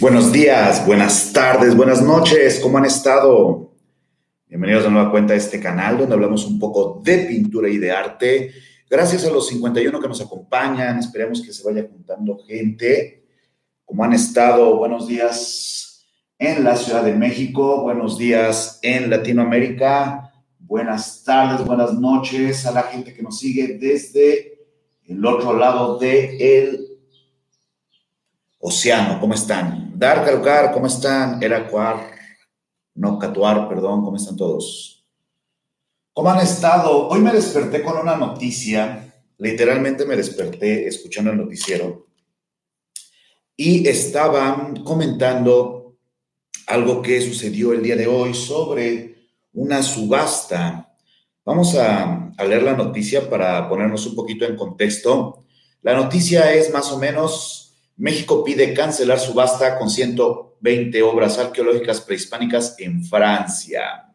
Buenos días, buenas tardes, buenas noches, ¿cómo han estado? Bienvenidos a nueva cuenta de este canal donde hablamos un poco de pintura y de arte. Gracias a los 51 que nos acompañan, esperemos que se vaya juntando gente. ¿Cómo han estado? Buenos días en la Ciudad de México, buenos días en Latinoamérica, buenas tardes, buenas noches a la gente que nos sigue desde el otro lado del el océano. ¿Cómo están? Dar, Carucar, ¿cómo están? Eracuar, no Catuar, perdón, ¿cómo están todos? ¿Cómo han estado? Hoy me desperté con una noticia, literalmente me desperté escuchando el noticiero y estaban comentando algo que sucedió el día de hoy sobre una subasta. Vamos a, a leer la noticia para ponernos un poquito en contexto. La noticia es más o menos México pide cancelar subasta con 120 obras arqueológicas prehispánicas en Francia.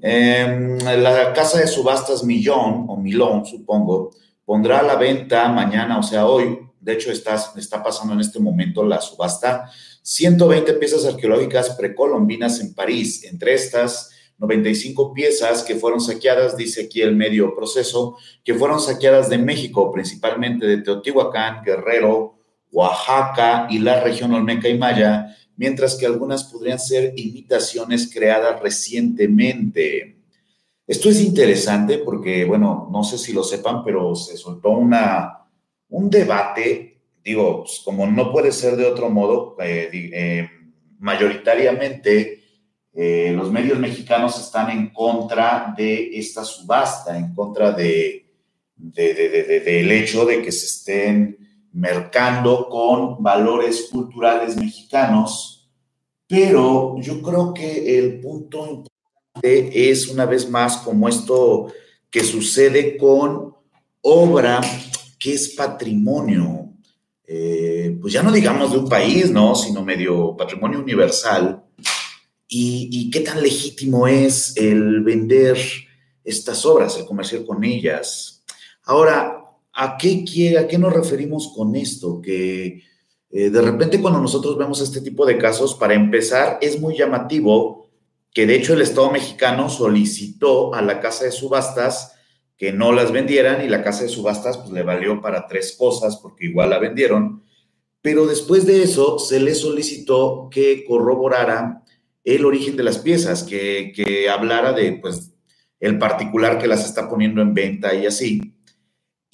Em, la casa de subastas Millón, o Milón, supongo, pondrá a la venta mañana, o sea, hoy, de hecho está, está pasando en este momento la subasta, 120 piezas arqueológicas precolombinas en París. Entre estas, 95 piezas que fueron saqueadas, dice aquí el medio proceso, que fueron saqueadas de México, principalmente de Teotihuacán, Guerrero, Oaxaca y la región Olmeca y Maya, mientras que algunas podrían ser imitaciones creadas recientemente. Esto es interesante porque, bueno, no sé si lo sepan, pero se soltó una, un debate, digo, pues, como no puede ser de otro modo, eh, eh, mayoritariamente eh, los medios mexicanos están en contra de esta subasta, en contra de, del hecho de que se estén mercando con valores culturales mexicanos, pero yo creo que el punto importante es una vez más como esto que sucede con obra que es patrimonio, eh, pues ya no digamos de un país, ¿no? Sino medio patrimonio universal. Y, y qué tan legítimo es el vender estas obras, el comerciar con ellas. Ahora, ¿A qué quiere, a qué nos referimos con esto? Que eh, de repente cuando nosotros vemos este tipo de casos, para empezar, es muy llamativo que de hecho el Estado mexicano solicitó a la casa de subastas que no las vendieran y la casa de subastas pues le valió para tres cosas porque igual la vendieron, pero después de eso se le solicitó que corroborara el origen de las piezas, que, que hablara de pues el particular que las está poniendo en venta y así.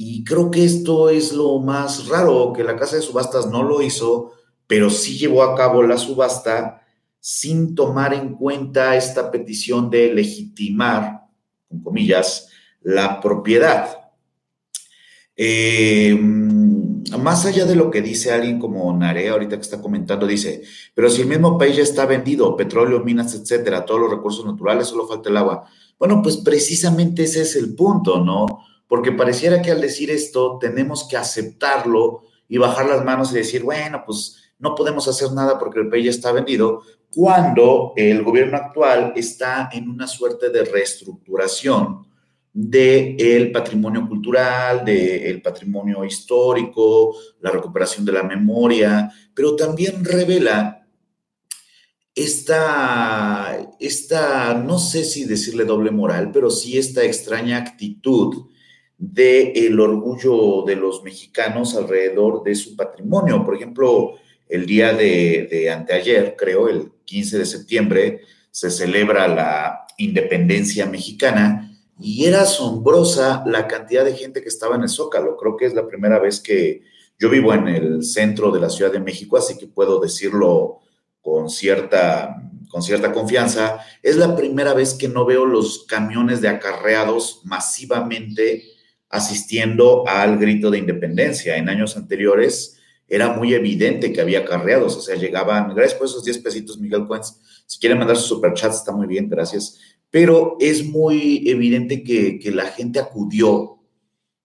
Y creo que esto es lo más raro, que la casa de subastas no lo hizo, pero sí llevó a cabo la subasta sin tomar en cuenta esta petición de legitimar, con comillas, la propiedad. Eh, más allá de lo que dice alguien como Narea ahorita que está comentando, dice, pero si el mismo país ya está vendido, petróleo, minas, etcétera, todos los recursos naturales, solo falta el agua. Bueno, pues precisamente ese es el punto, ¿no? Porque pareciera que al decir esto tenemos que aceptarlo y bajar las manos y decir, bueno, pues no podemos hacer nada porque el país ya está vendido, cuando el gobierno actual está en una suerte de reestructuración del patrimonio cultural, del patrimonio histórico, la recuperación de la memoria, pero también revela esta, esta, no sé si decirle doble moral, pero sí esta extraña actitud del el orgullo de los mexicanos alrededor de su patrimonio. Por ejemplo, el día de, anteayer, creo, el 15 de septiembre, se celebra la independencia mexicana y era asombrosa la cantidad de gente que estaba en el Zócalo. Creo que es la primera vez que yo vivo en el centro de la Ciudad de México, así que puedo decirlo con cierta, con cierta confianza. Es la primera vez que no veo los camiones de acarreados masivamente asistiendo al grito de independencia. En años anteriores era muy evidente que había carreados, o sea, llegaban, gracias por esos 10 pesitos, Miguel Cuenz, si quieren mandar su superchat está muy bien, gracias, pero es muy evidente que, la gente acudió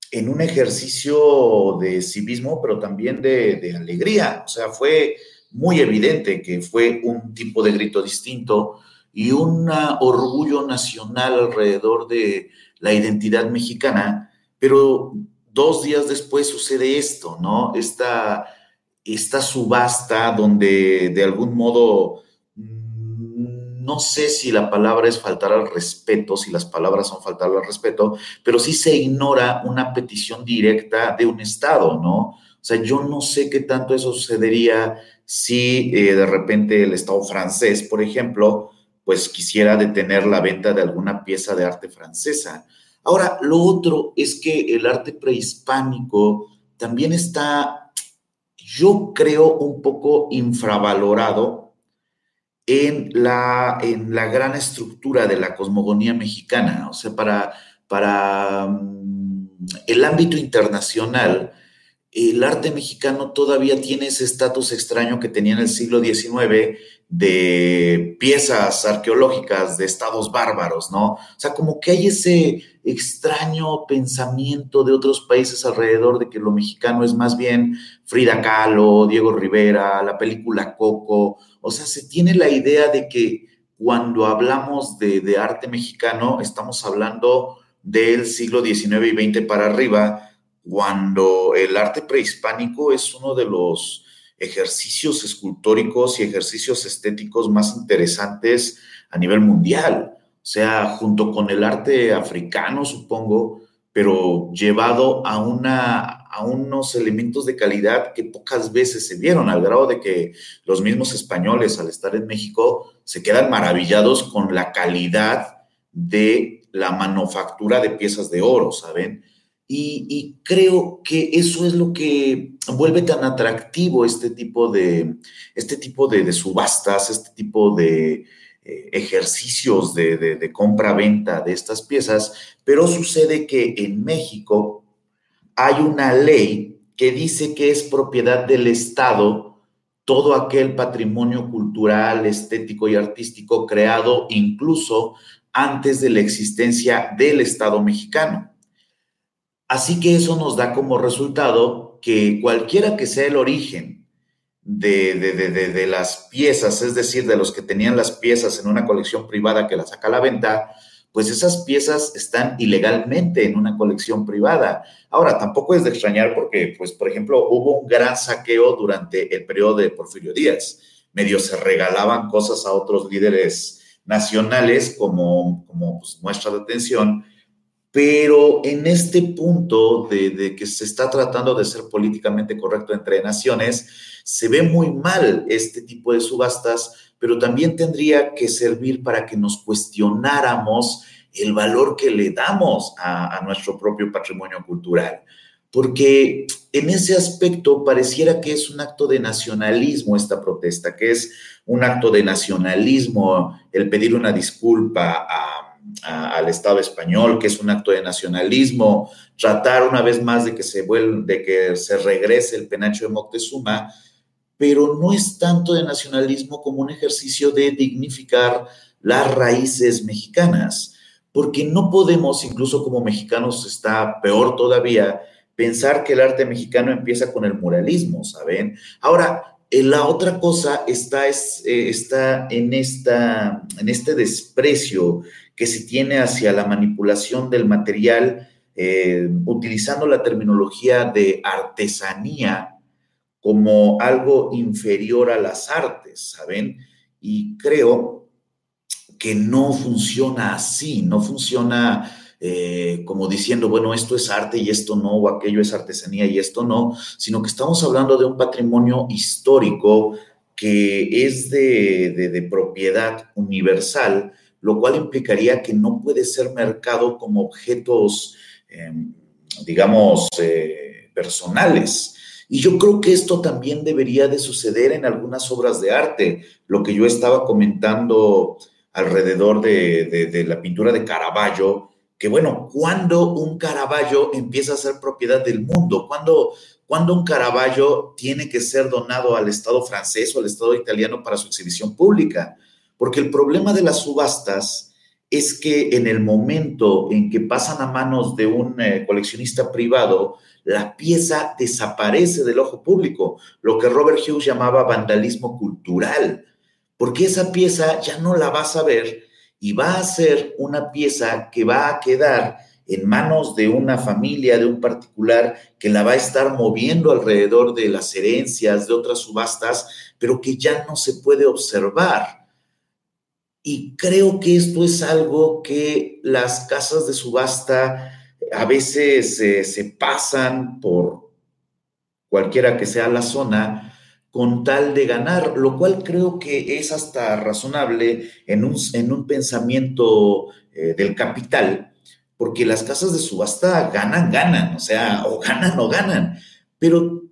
en un ejercicio de civismo, pero también de, de alegría, o sea, fue muy evidente que fue un tipo de grito distinto y un orgullo nacional alrededor de la identidad mexicana pero dos días después sucede esto, ¿no? Esta, esta subasta donde de algún modo no sé si la palabra es faltar al respeto, si las palabras son faltar al respeto, pero sí se ignora una petición directa de un Estado, ¿no? O sea, yo no sé qué tanto eso sucedería si eh, de repente el Estado francés, por ejemplo, pues quisiera detener la venta de alguna pieza de arte francesa. Ahora, lo otro es que el arte prehispánico también está, yo creo, un poco infravalorado en la, en la gran estructura de la cosmogonía mexicana. O sea, para, para mm, el ámbito internacional, el arte mexicano todavía tiene ese estatus extraño que tenía en el siglo XIX de piezas arqueológicas de estados bárbaros, ¿no? O sea, como que hay ese extraño pensamiento de otros países alrededor de que lo mexicano es más bien Frida Kahlo, Diego Rivera, la película Coco, o sea, se tiene la idea de que cuando hablamos de, de arte mexicano estamos hablando del siglo XIX y XX para arriba, cuando el arte prehispánico es uno de los ejercicios escultóricos y ejercicios estéticos más interesantes a nivel mundial. O sea, junto con el arte africano, supongo, pero llevado a, una, a unos elementos de calidad que pocas veces se vieron, al grado de que los mismos españoles, al estar en México, se quedan maravillados con la calidad de la manufactura de piezas de oro, ¿saben? Y, creo que eso es lo que vuelve tan atractivo este tipo de, este tipo de, subastas, este tipo de eh, ejercicios de, de compra-venta de estas piezas, pero sucede que en México hay una ley que dice que es propiedad del Estado todo aquel patrimonio cultural, estético y artístico creado incluso antes de la existencia del Estado mexicano. Así que eso nos da como resultado que cualquiera que sea el origen de, de, las piezas, es decir, de los que tenían las piezas en una colección privada que las saca a la venta, pues esas piezas están ilegalmente en una colección privada. Ahora, tampoco es de extrañar porque, pues, por ejemplo, hubo un gran saqueo durante el periodo de Porfirio Díaz. Medio se regalaban cosas a otros líderes nacionales como, como pues, muestra de atención pero en este punto de, que se está tratando de ser políticamente correcto entre naciones, se ve muy mal este tipo de subastas, pero también tendría que servir para que nos cuestionáramos el valor que le damos a, a nuestro propio patrimonio cultural. Porque en ese aspecto pareciera que es un acto de nacionalismo esta protesta, que es un acto de nacionalismo el pedir una disculpa a al Estado español, que es un acto de nacionalismo, tratar una vez más de que se vuelva, de que se regrese el penacho de Moctezuma, pero no es tanto de nacionalismo como un ejercicio de dignificar las raíces mexicanas, porque no podemos, incluso como mexicanos está peor todavía, pensar que el arte mexicano empieza con el muralismo, ¿saben? Ahora, eh, la otra cosa está, es, eh, está en, esta, en este desprecio que se tiene hacia la manipulación del material, eh, utilizando la terminología de artesanía como algo inferior a las artes, ¿saben? Y creo que no funciona así, no funciona eh, como diciendo, bueno, esto es arte y esto no, o aquello es artesanía y esto no, sino que estamos hablando de un patrimonio histórico que es de, de propiedad universal lo cual implicaría que no puede ser mercado como objetos, em, digamos, eh, personales. Y yo creo que esto también debería de suceder en algunas obras de arte, lo que yo estaba comentando alrededor de, la pintura de Caravaggio, que bueno, cuando un Caravaggio empieza a ser propiedad del mundo, cuando, cuando un Caravaggio tiene que ser donado al Estado francés o al Estado italiano para su exhibición pública. Porque el problema de las subastas es que en el momento en que pasan a manos de un eh, coleccionista privado, la pieza desaparece del ojo público, lo que Robert Hughes llamaba vandalismo cultural, porque esa pieza ya no la vas a ver y va a ser una pieza que va a quedar en manos de una familia, de un particular, que la va a estar moviendo alrededor de las herencias, de otras subastas, pero que ya no se puede observar. Y creo que esto es algo que las casas de subasta a veces eh, se pasan por cualquiera que sea la zona con tal de ganar, lo cual creo que es hasta razonable en un, en un pensamiento eh, del capital, porque las casas de subasta ganan, ganan, o sea, o ganan o ganan, pero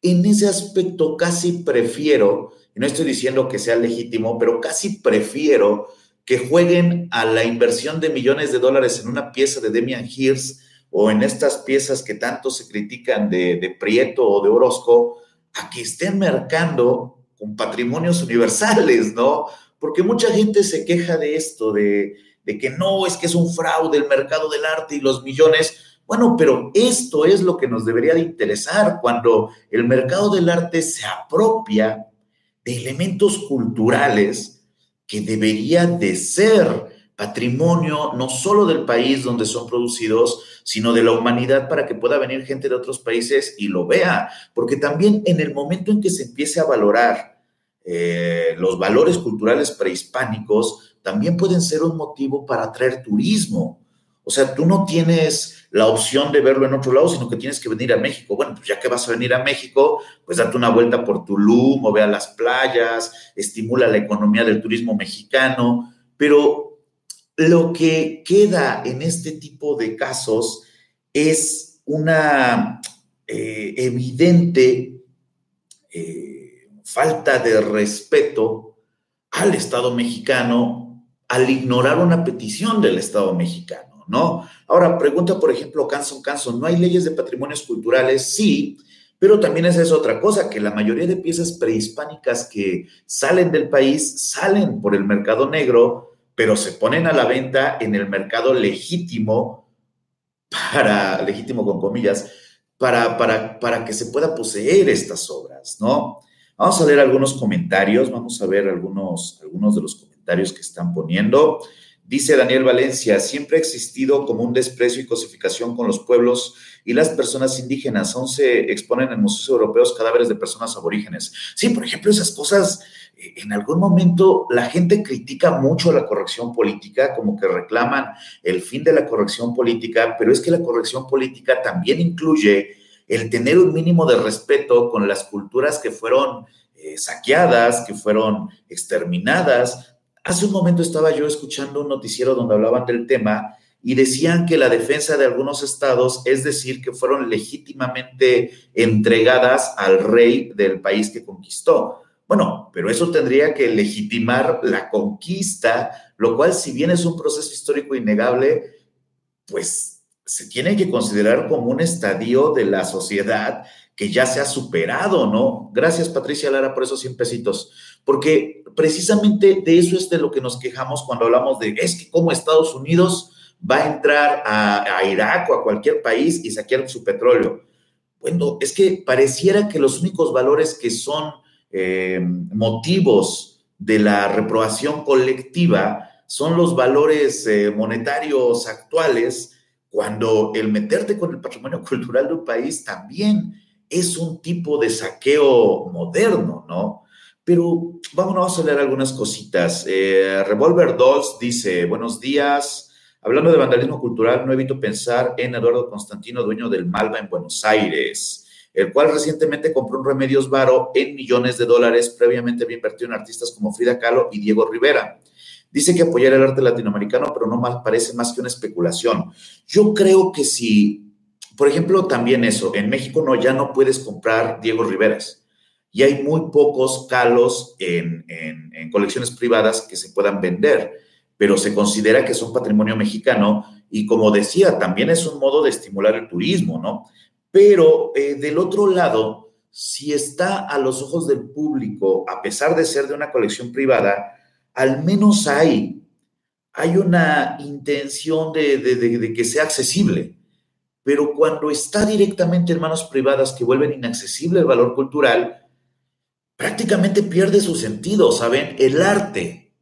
en ese aspecto casi prefiero, y no estoy diciendo que sea legítimo, pero casi prefiero que jueguen a la inversión de millones de dólares en una pieza de Demian Hirst o en estas piezas que tanto se critican de, Prieto o de Orozco, a que estén mercando con patrimonios universales, ¿no? Porque mucha gente se queja de esto, de, de que no, es que es un fraude el mercado del arte y los millones. Bueno, pero esto es lo que nos debería de interesar cuando el mercado del arte se apropia de elementos culturales que deberían de ser patrimonio no solo del país donde son producidos, sino de la humanidad para que pueda venir gente de otros países y lo vea. Porque también en el momento en que se empiece a valorar eh, los valores culturales prehispánicos, también pueden ser un motivo para atraer turismo. O sea, tú no tienes la opción de verlo en otro lado, sino que tienes que venir a México. Bueno, pues ya que vas a venir a México, pues date una vuelta por Tulum o vea las playas, estimula la economía del turismo mexicano, pero lo que queda en este tipo de casos es una eh, evidente eh, falta de respeto al Estado mexicano al ignorar una petición del Estado mexicano, ¿no? Ahora, pregunta, por ejemplo, Canson Canson, ¿no hay leyes de patrimonios culturales? Sí, pero también esa es otra cosa, que la mayoría de piezas prehispánicas que salen del país salen por el mercado negro pero se ponen a la venta en el mercado legítimo para, legítimo con comillas, para, para, para que se pueda poseer estas obras, ¿no? Vamos a leer algunos comentarios, vamos a ver algunos, algunos de los comentarios que están poniendo. Dice Daniel Valencia, siempre ha existido como un desprecio y cosificación con los pueblos y las personas indígenas. Aún se exponen en museos europeos cadáveres de personas aborígenes. Sí, por ejemplo, esas cosas, eh, en algún momento la gente critica mucho la corrección política, como que reclaman el fin de la corrección política, pero es que la corrección política también incluye el tener un mínimo de respeto con las culturas que fueron eh, saqueadas, que fueron exterminadas, Hace un momento estaba yo escuchando un noticiero donde hablaban del tema y decían que la defensa de algunos estados es decir que fueron legítimamente entregadas al rey del país que conquistó. Bueno, pero eso tendría que legitimar la conquista, lo cual si bien es un proceso histórico innegable, pues se tiene que considerar como un estadio de la sociedad que ya se ha superado, ¿no? Gracias, Patricia Lara, por esos 100 pesitos. Porque precisamente de eso es de lo que nos quejamos cuando hablamos de, es que como Estados Unidos va a entrar a, Irak o a cualquier país y saquear su petróleo. Bueno, es que pareciera que los únicos valores que son eh, motivos de la reprobación colectiva son los valores eh, monetarios actuales, cuando el meterte con el patrimonio cultural de un país también es un tipo de saqueo moderno, ¿no? Pero vámonos a leer algunas cositas. Eh, Revolver Dolls dice, buenos días. Hablando de vandalismo cultural, no evito pensar en Eduardo Constantino, dueño del Malva en Buenos Aires, el cual recientemente compró un Remedios Varo en millones de dólares, previamente había invertido en artistas como Frida Kahlo y Diego Rivera. Dice que apoyar el arte latinoamericano, pero no mal, parece más que una especulación. Yo creo que si por ejemplo, también eso, en México no, ya no puedes comprar Diego Riveras y hay muy pocos calos en, colecciones privadas que se puedan vender, pero se considera que son patrimonio mexicano y como decía, también es un modo de estimular el turismo, ¿no? Pero eh, del otro lado, si está a los ojos del público, a pesar de ser de una colección privada, al menos hay, hay una intención de que sea accesible pero cuando está directamente en manos privadas que vuelven inaccesible el valor cultural, prácticamente pierde su sentido, ¿saben? El arte,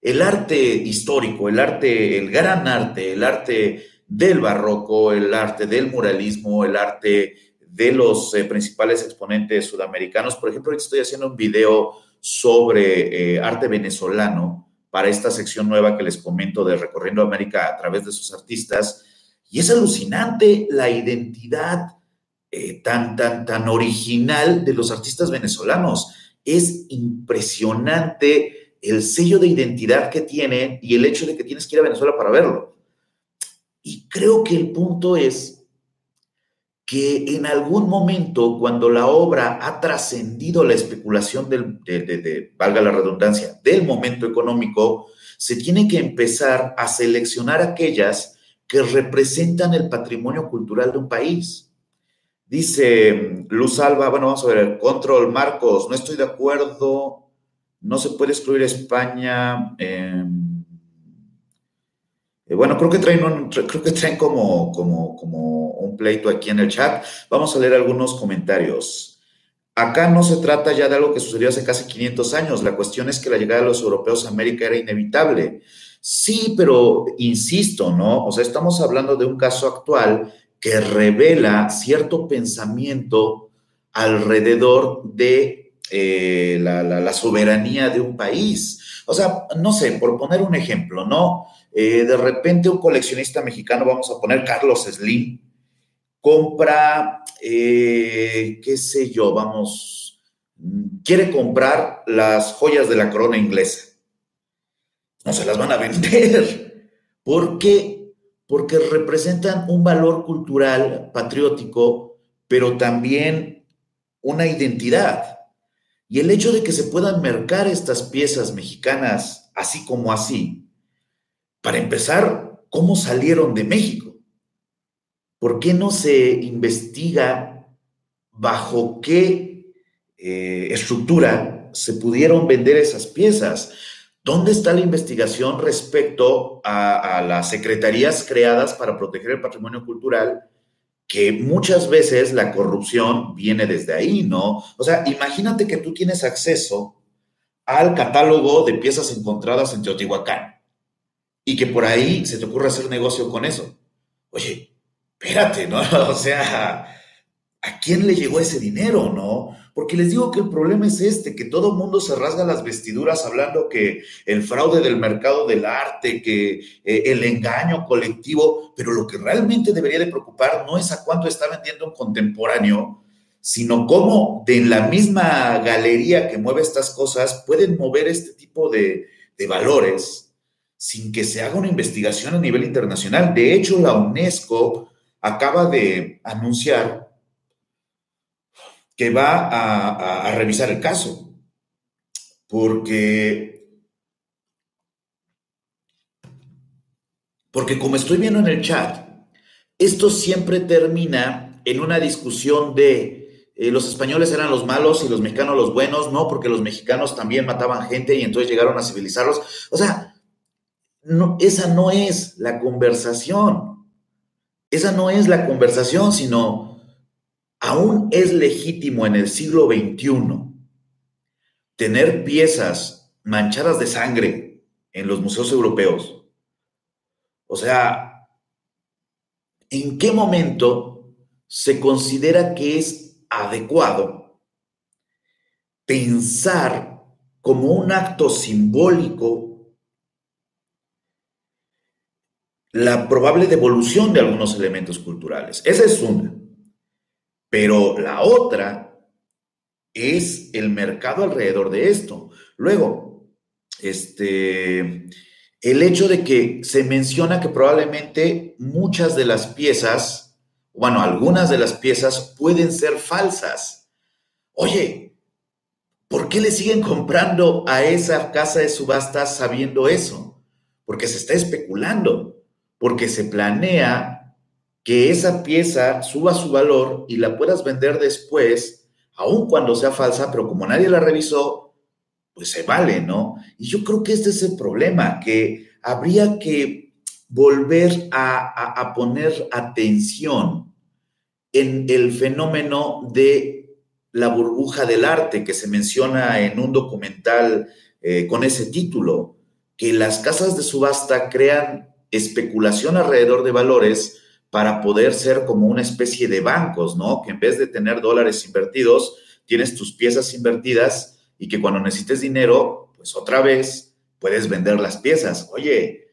el arte histórico, el arte, el gran arte, el arte del barroco, el arte del muralismo, el arte de los eh, principales exponentes sudamericanos. Por ejemplo, estoy haciendo un video sobre eh, arte venezolano para esta sección nueva que les comento de Recorriendo América a través de sus artistas. Y es alucinante la identidad eh, tan, tan, tan original de los artistas venezolanos. Es impresionante el sello de identidad que tienen y el hecho de que tienes que ir a Venezuela para verlo. Y creo que el punto es que en algún momento, cuando la obra ha trascendido la especulación del, de, valga la redundancia, del momento económico, se tiene que empezar a seleccionar aquellas que representan el patrimonio cultural de un país. Dice Luz Alba, bueno, vamos a ver, control, Marcos, no estoy de acuerdo, no se puede excluir España. Eh, eh, bueno, creo que traen, creo que traen como, como, como un pleito aquí en el chat. Vamos a leer algunos comentarios. Acá no se trata ya de algo que sucedió hace casi 500 años. La cuestión es que la llegada de los europeos a América era inevitable. Sí, pero insisto, ¿no? O sea, estamos hablando de un caso actual que revela cierto pensamiento alrededor de eh, la, soberanía de un país. O sea, no sé, por poner un ejemplo, ¿no? Eh, de repente un coleccionista mexicano, vamos a poner Carlos Slim, compra, eh, qué sé yo, vamos, quiere comprar las joyas de la corona inglesa. No se las van a vender. ¿Por qué? Porque representan un valor cultural, patriótico, pero también una identidad. Y el hecho de que se puedan mercar estas piezas mexicanas así como así, para empezar, ¿cómo salieron de México? ¿Por qué no se investiga bajo qué eh, estructura se pudieron vender esas piezas? ¿Dónde está la investigación respecto a, las secretarías creadas para proteger el patrimonio cultural? Que muchas veces la corrupción viene desde ahí, ¿no? O sea, imagínate que tú tienes acceso al catálogo de piezas encontradas en Teotihuacán y que por ahí se te ocurra hacer negocio con eso. Oye, espérate, ¿no? O sea, ¿a quién le llegó ese dinero, no? Porque les digo que el problema es este, que todo el mundo se rasga las vestiduras hablando que el fraude del mercado del arte, que eh, el engaño colectivo, pero lo que realmente debería de preocupar no es a cuánto está vendiendo un contemporáneo, sino cómo de la misma galería que mueve estas cosas pueden mover este tipo de, de valores sin que se haga una investigación a nivel internacional. De hecho, la UNESCO acaba de anunciar que va a, revisar el caso, porque, porque como estoy viendo en el chat, esto siempre termina en una discusión de eh, los españoles eran los malos y los mexicanos los buenos, no, porque los mexicanos también mataban gente y entonces llegaron a civilizarlos. O sea, no, esa no es la conversación. Esa no es la conversación, sino aún es legítimo en el siglo XXI tener piezas manchadas de sangre en los museos europeos. O sea, ¿en qué momento se considera que es adecuado pensar como un acto simbólico la probable devolución de algunos elementos culturales. Esa es una. Pero la otra es el mercado alrededor de esto. Luego, este, el hecho de que se menciona que probablemente muchas de las piezas, bueno, algunas de las piezas pueden ser falsas. Oye, ¿por qué le siguen comprando a esa casa de subastas sabiendo eso? Porque se está especulando porque se planea que esa pieza suba su valor y la puedas vender después, aun cuando sea falsa, pero como nadie la revisó, pues se vale, ¿no? Y yo creo que este es el problema, que habría que volver a, a, poner atención en el fenómeno de la burbuja del arte que se menciona en un documental eh, con ese título, que las casas de subasta crean especulación alrededor de valores para poder ser como una especie de bancos, ¿no? Que en vez de tener dólares invertidos, tienes tus piezas invertidas y que cuando necesites dinero, pues otra vez puedes vender las piezas. Oye,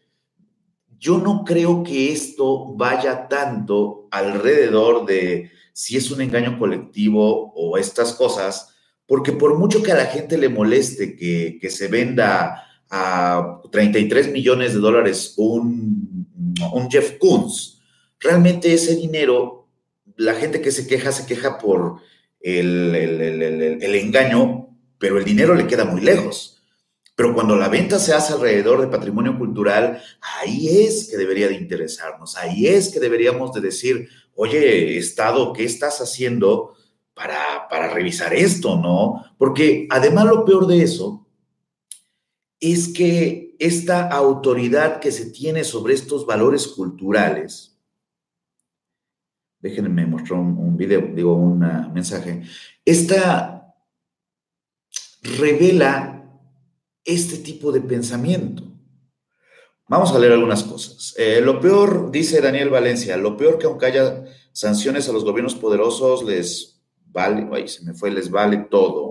yo no creo que esto vaya tanto alrededor de si es un engaño colectivo o estas cosas, porque por mucho que a la gente le moleste que, se venda a 33 millones de dólares un, un Jeff Koons, realmente ese dinero, la gente que se queja, se queja por el, el engaño, pero el dinero le queda muy lejos. Pero cuando la venta se hace alrededor de patrimonio cultural, ahí es que debería de interesarnos, ahí es que deberíamos de decir, oye, Estado, ¿qué estás haciendo para, para revisar esto, no? Porque además lo peor de eso es que esta autoridad que se tiene sobre estos valores culturales, déjenme mostrar un, un video, digo, un mensaje, esta revela este tipo de pensamiento. Vamos a leer algunas cosas. Eh, lo peor, dice Daniel Valencia, lo peor que aunque haya sanciones a los gobiernos poderosos, les vale, ay, se me fue, les vale todo.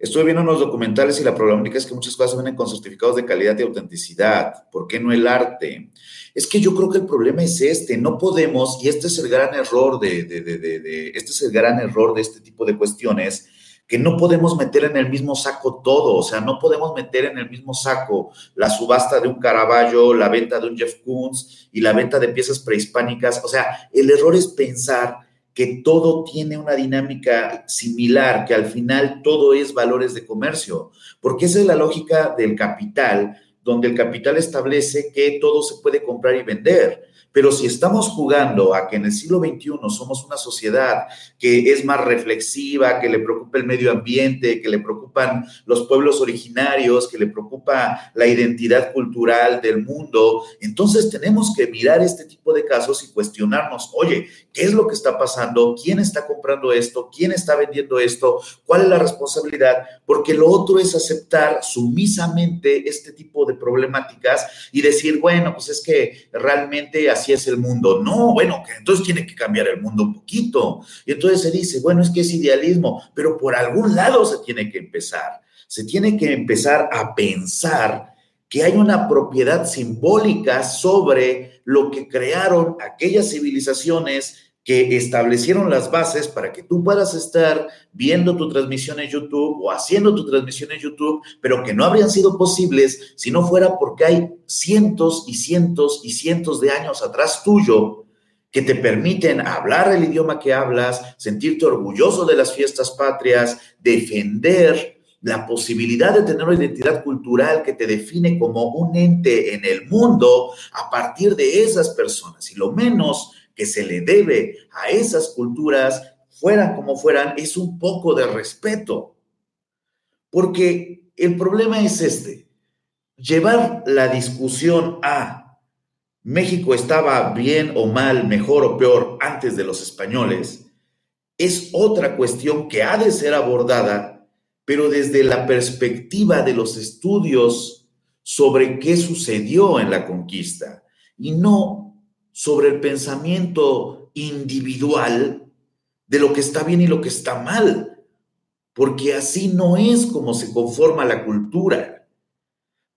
Estuve viendo unos documentales y la problemática es que muchas cosas vienen con certificados de calidad y autenticidad. ¿Por qué no el arte? Es que yo creo que el problema es este. No podemos, y este es el gran error de, de, de, de este es el gran error de este tipo de cuestiones, que no podemos meter en el mismo saco todo, o sea, no podemos meter en el mismo saco la subasta de un Caravaggio, la venta de un Jeff Koons y la venta de piezas prehispánicas, o sea, el error es pensar que todo tiene una dinámica similar, que al final todo es valores de comercio, porque esa es la lógica del capital, donde el capital establece que todo se puede comprar y vender. Pero si estamos jugando a que en el siglo XXI somos una sociedad que es más reflexiva, que le preocupa el medio ambiente, que le preocupan los pueblos originarios, que le preocupa la identidad cultural del mundo, entonces tenemos que mirar este tipo de casos y cuestionarnos, oye, ¿qué es lo que está pasando? ¿Quién está comprando esto? ¿Quién está vendiendo esto? ¿Cuál es la responsabilidad? Porque lo otro es aceptar sumisamente este tipo de problemáticas y decir, bueno, pues es que realmente así es el mundo. No, bueno, que entonces tiene que cambiar el mundo un poquito. Y entonces se dice, bueno, es que es idealismo, pero por algún lado se tiene que empezar. Se tiene que empezar a pensar que hay una propiedad simbólica sobre lo que crearon aquellas civilizaciones que establecieron las bases para que tú puedas estar viendo tu transmisión en YouTube o haciendo tu transmisión en YouTube, pero que no habrían sido posibles si no fuera porque hay cientos y cientos y cientos de años atrás tuyo que te permiten hablar el idioma que hablas, sentirte orgulloso de las fiestas patrias, defender la posibilidad de tener una identidad cultural que te define como un ente en el mundo a partir de esas personas. Y lo menos que se le debe a esas culturas, fueran como fueran, es un poco de respeto. Porque el problema es este, llevar la discusión a México estaba bien o mal, mejor o peor antes de los españoles, es otra cuestión que ha de ser abordada, pero desde la perspectiva de los estudios sobre qué sucedió en la conquista y no sobre el pensamiento individual de lo que está bien y lo que está mal, porque así no es como se conforma la cultura.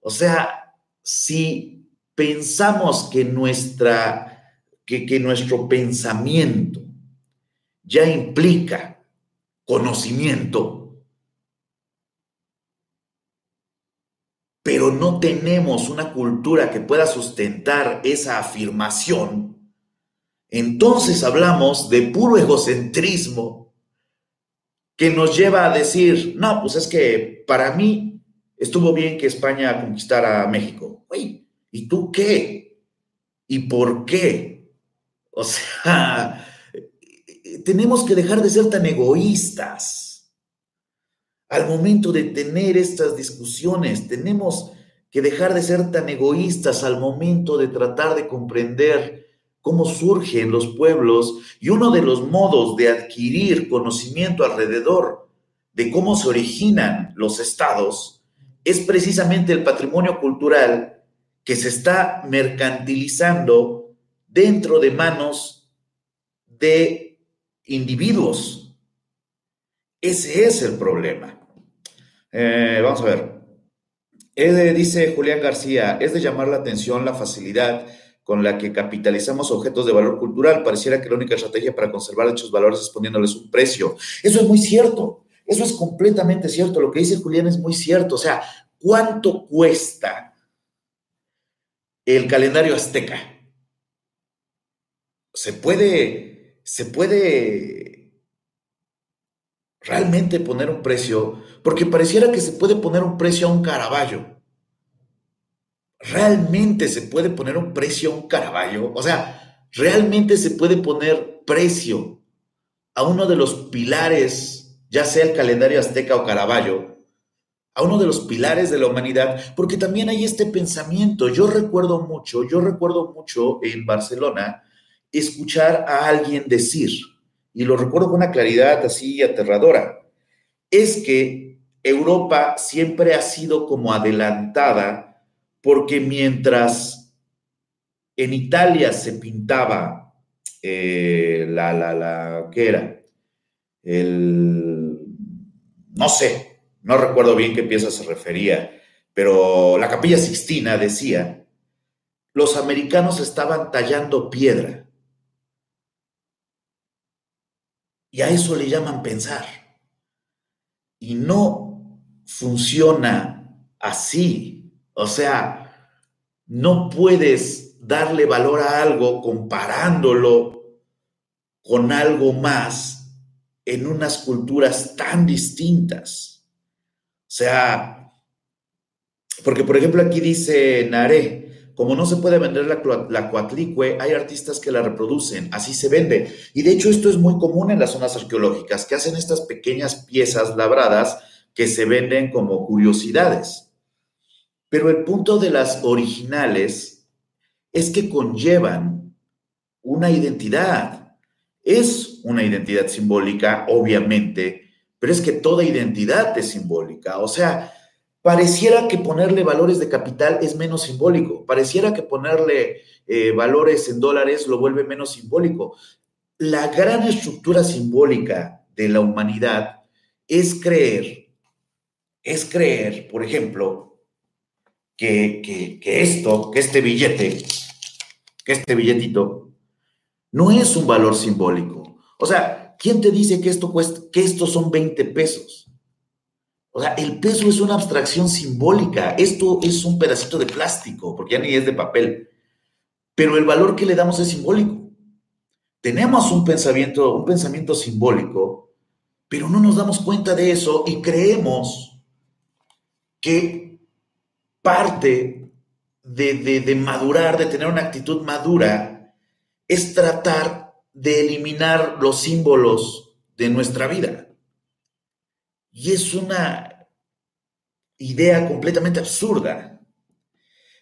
O sea, si pensamos que, nuestra, que, nuestro pensamiento ya implica conocimiento, pero no tenemos una cultura que pueda sustentar esa afirmación, entonces hablamos de puro egocentrismo que nos lleva a decir, no, pues es que para mí estuvo bien que España conquistara México. Uy, ¿y tú qué? ¿Y por qué? O sea, tenemos que dejar de ser tan egoístas al momento de tener estas discusiones. Tenemos que dejar de ser tan egoístas al momento de tratar de comprender cómo surgen los pueblos y uno de los modos de adquirir conocimiento alrededor de cómo se originan los estados es precisamente el patrimonio cultural que se está mercantilizando dentro de manos de individuos. Ese es el problema. Eh, vamos a ver. dice Julián García, es de llamar la atención la facilidad con la que capitalizamos objetos de valor cultural. Pareciera que la única estrategia para conservar dichos valores es poniéndoles un precio. Eso es muy cierto. Eso es completamente cierto. Lo que dice Julián es muy cierto. O sea, ¿cuánto cuesta el calendario azteca? Se puede, se puede realmente poner un precio, porque pareciera que se puede poner un precio a un caraballo. ¿Realmente se puede poner un precio a un caraballo? O sea, ¿realmente se puede poner precio a uno de los pilares, ya sea el calendario azteca o caraballo, a uno de los pilares de la humanidad? Porque también hay este pensamiento. Yo recuerdo mucho, yo recuerdo mucho en Barcelona escuchar a alguien decir, y lo recuerdo con una claridad así aterradora, es que Europa siempre ha sido como adelantada porque mientras en Italia se pintaba eh, la, la, la, ¿qué era? El, no sé, no recuerdo bien qué pieza se refería, pero la capilla Sixtina decía, los americanos estaban tallando piedra. Y a eso le llaman pensar. Y no funciona así. O sea, no puedes darle valor a algo comparándolo con algo más en unas culturas tan distintas. Sea, porque por ejemplo aquí dice Naré, como no se puede vender la, la cuatlicue, hay artistas que la reproducen, así se vende. Y de hecho esto es muy común en las zonas arqueológicas, que hacen estas pequeñas piezas labradas que se venden como curiosidades. Pero el punto de las originales es que conllevan una identidad. Es una identidad simbólica, obviamente, pero es que toda identidad es simbólica. O sea, pareciera que ponerle valores de capital es menos simbólico, pareciera que ponerle eh, valores en dólares lo vuelve menos simbólico. La gran estructura simbólica de la humanidad es creer, es creer, por ejemplo, que, esto, que este billete, que este billetito, no es un valor simbólico. O sea, ¿quién te dice que esto cuesta, que estos son 20 pesos? O sea, el peso es una abstracción simbólica. Esto es un pedacito de plástico, porque ya ni es de papel. Pero el valor que le damos es simbólico. Tenemos un pensamiento, un pensamiento simbólico, pero no nos damos cuenta de eso y creemos que parte de, madurar, de tener una actitud madura, es tratar de eliminar los símbolos de nuestra vida. Y es una idea completamente absurda.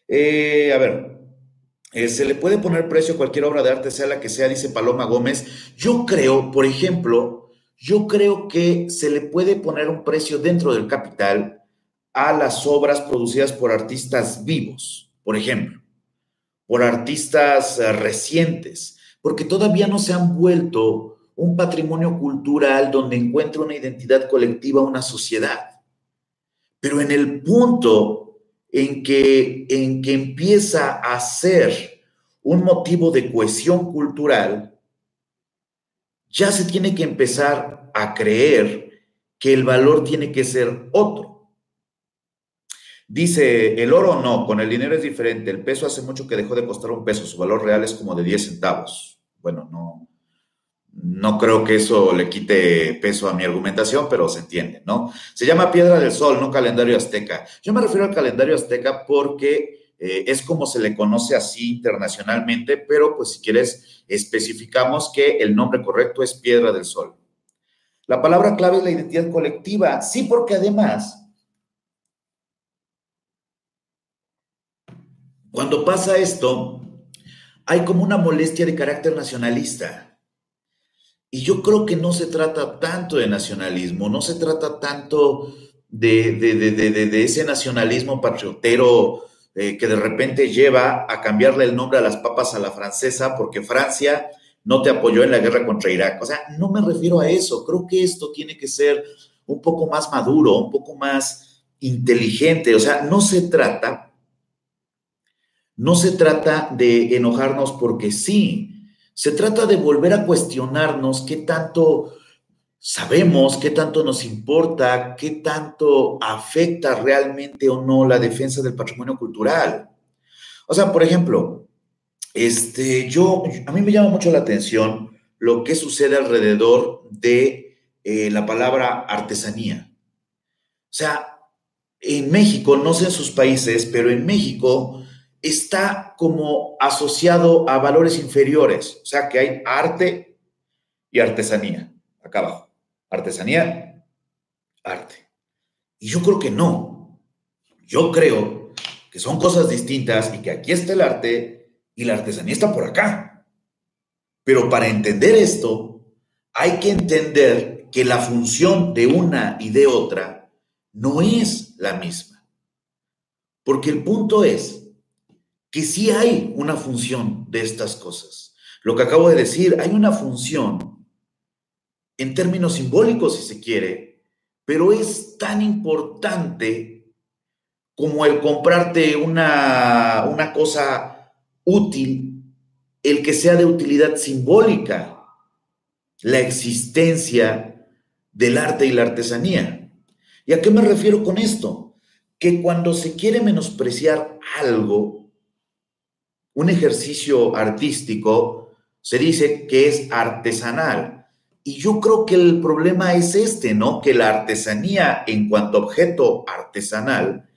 Eh, a ver, eh, se le puede poner precio a cualquier obra de arte, sea la que sea, dice Paloma Gómez. Yo creo, por ejemplo, yo creo que se le puede poner un precio dentro del capital a las obras producidas por artistas vivos, por ejemplo, por artistas eh, recientes, porque todavía no se han vuelto un patrimonio cultural donde encuentra una identidad colectiva una sociedad. Pero en el punto en que, en que empieza a ser un motivo de cohesión cultural, ya se tiene que empezar a creer que el valor tiene que ser otro. Dice, el oro no, con el dinero es diferente. El peso hace mucho que dejó de costar un peso, su valor real es como de 10 centavos. Bueno, no, no creo que eso le quite peso a mi argumentación, pero se entiende, ¿no? Se llama Piedra del Sol, no calendario azteca. Yo me refiero al calendario azteca porque eh, es como se le conoce así internacionalmente, pero pues si quieres especificamos que el nombre correcto es Piedra del Sol. La palabra clave es la identidad colectiva, sí, porque además Cuando pasa esto, hay como una molestia de carácter nacionalista. Y yo creo que no se trata tanto de nacionalismo, no se trata tanto de, de, ese nacionalismo patriotero eh, que de repente lleva a cambiarle el nombre a las papas a la francesa porque Francia no te apoyó en la guerra contra Irak. O sea, no me refiero a eso. Creo que esto tiene que ser un poco más maduro, un poco más inteligente. O sea, no se trata, no se trata de enojarnos porque sí, se trata de volver a cuestionarnos qué tanto sabemos, qué tanto nos importa, qué tanto afecta realmente o no la defensa del patrimonio cultural. O sea, por ejemplo, este, yo, a mí me llama mucho la atención lo que sucede alrededor de eh, la palabra artesanía. O sea, en México, no sé en sus países, pero en México está como asociado a valores inferiores. O sea, que hay arte y artesanía, acá abajo. Artesanía, arte. Y yo creo que no. Yo creo que son cosas distintas y que aquí está el arte y la artesanía está por acá. Pero para entender esto, hay que entender que la función de una y de otra no es la misma. Porque el punto es que sí hay una función de estas cosas. Lo que acabo de decir, hay una función en términos simbólicos, si se quiere, pero es tan importante como el comprarte una, una cosa útil, el que sea de utilidad simbólica, la existencia del arte y la artesanía. ¿Y a qué me refiero con esto? Que cuando se quiere menospreciar algo, un ejercicio artístico, se dice que es artesanal. Y yo creo que el problema es este, ¿no? Que la artesanía en cuanto objeto artesanal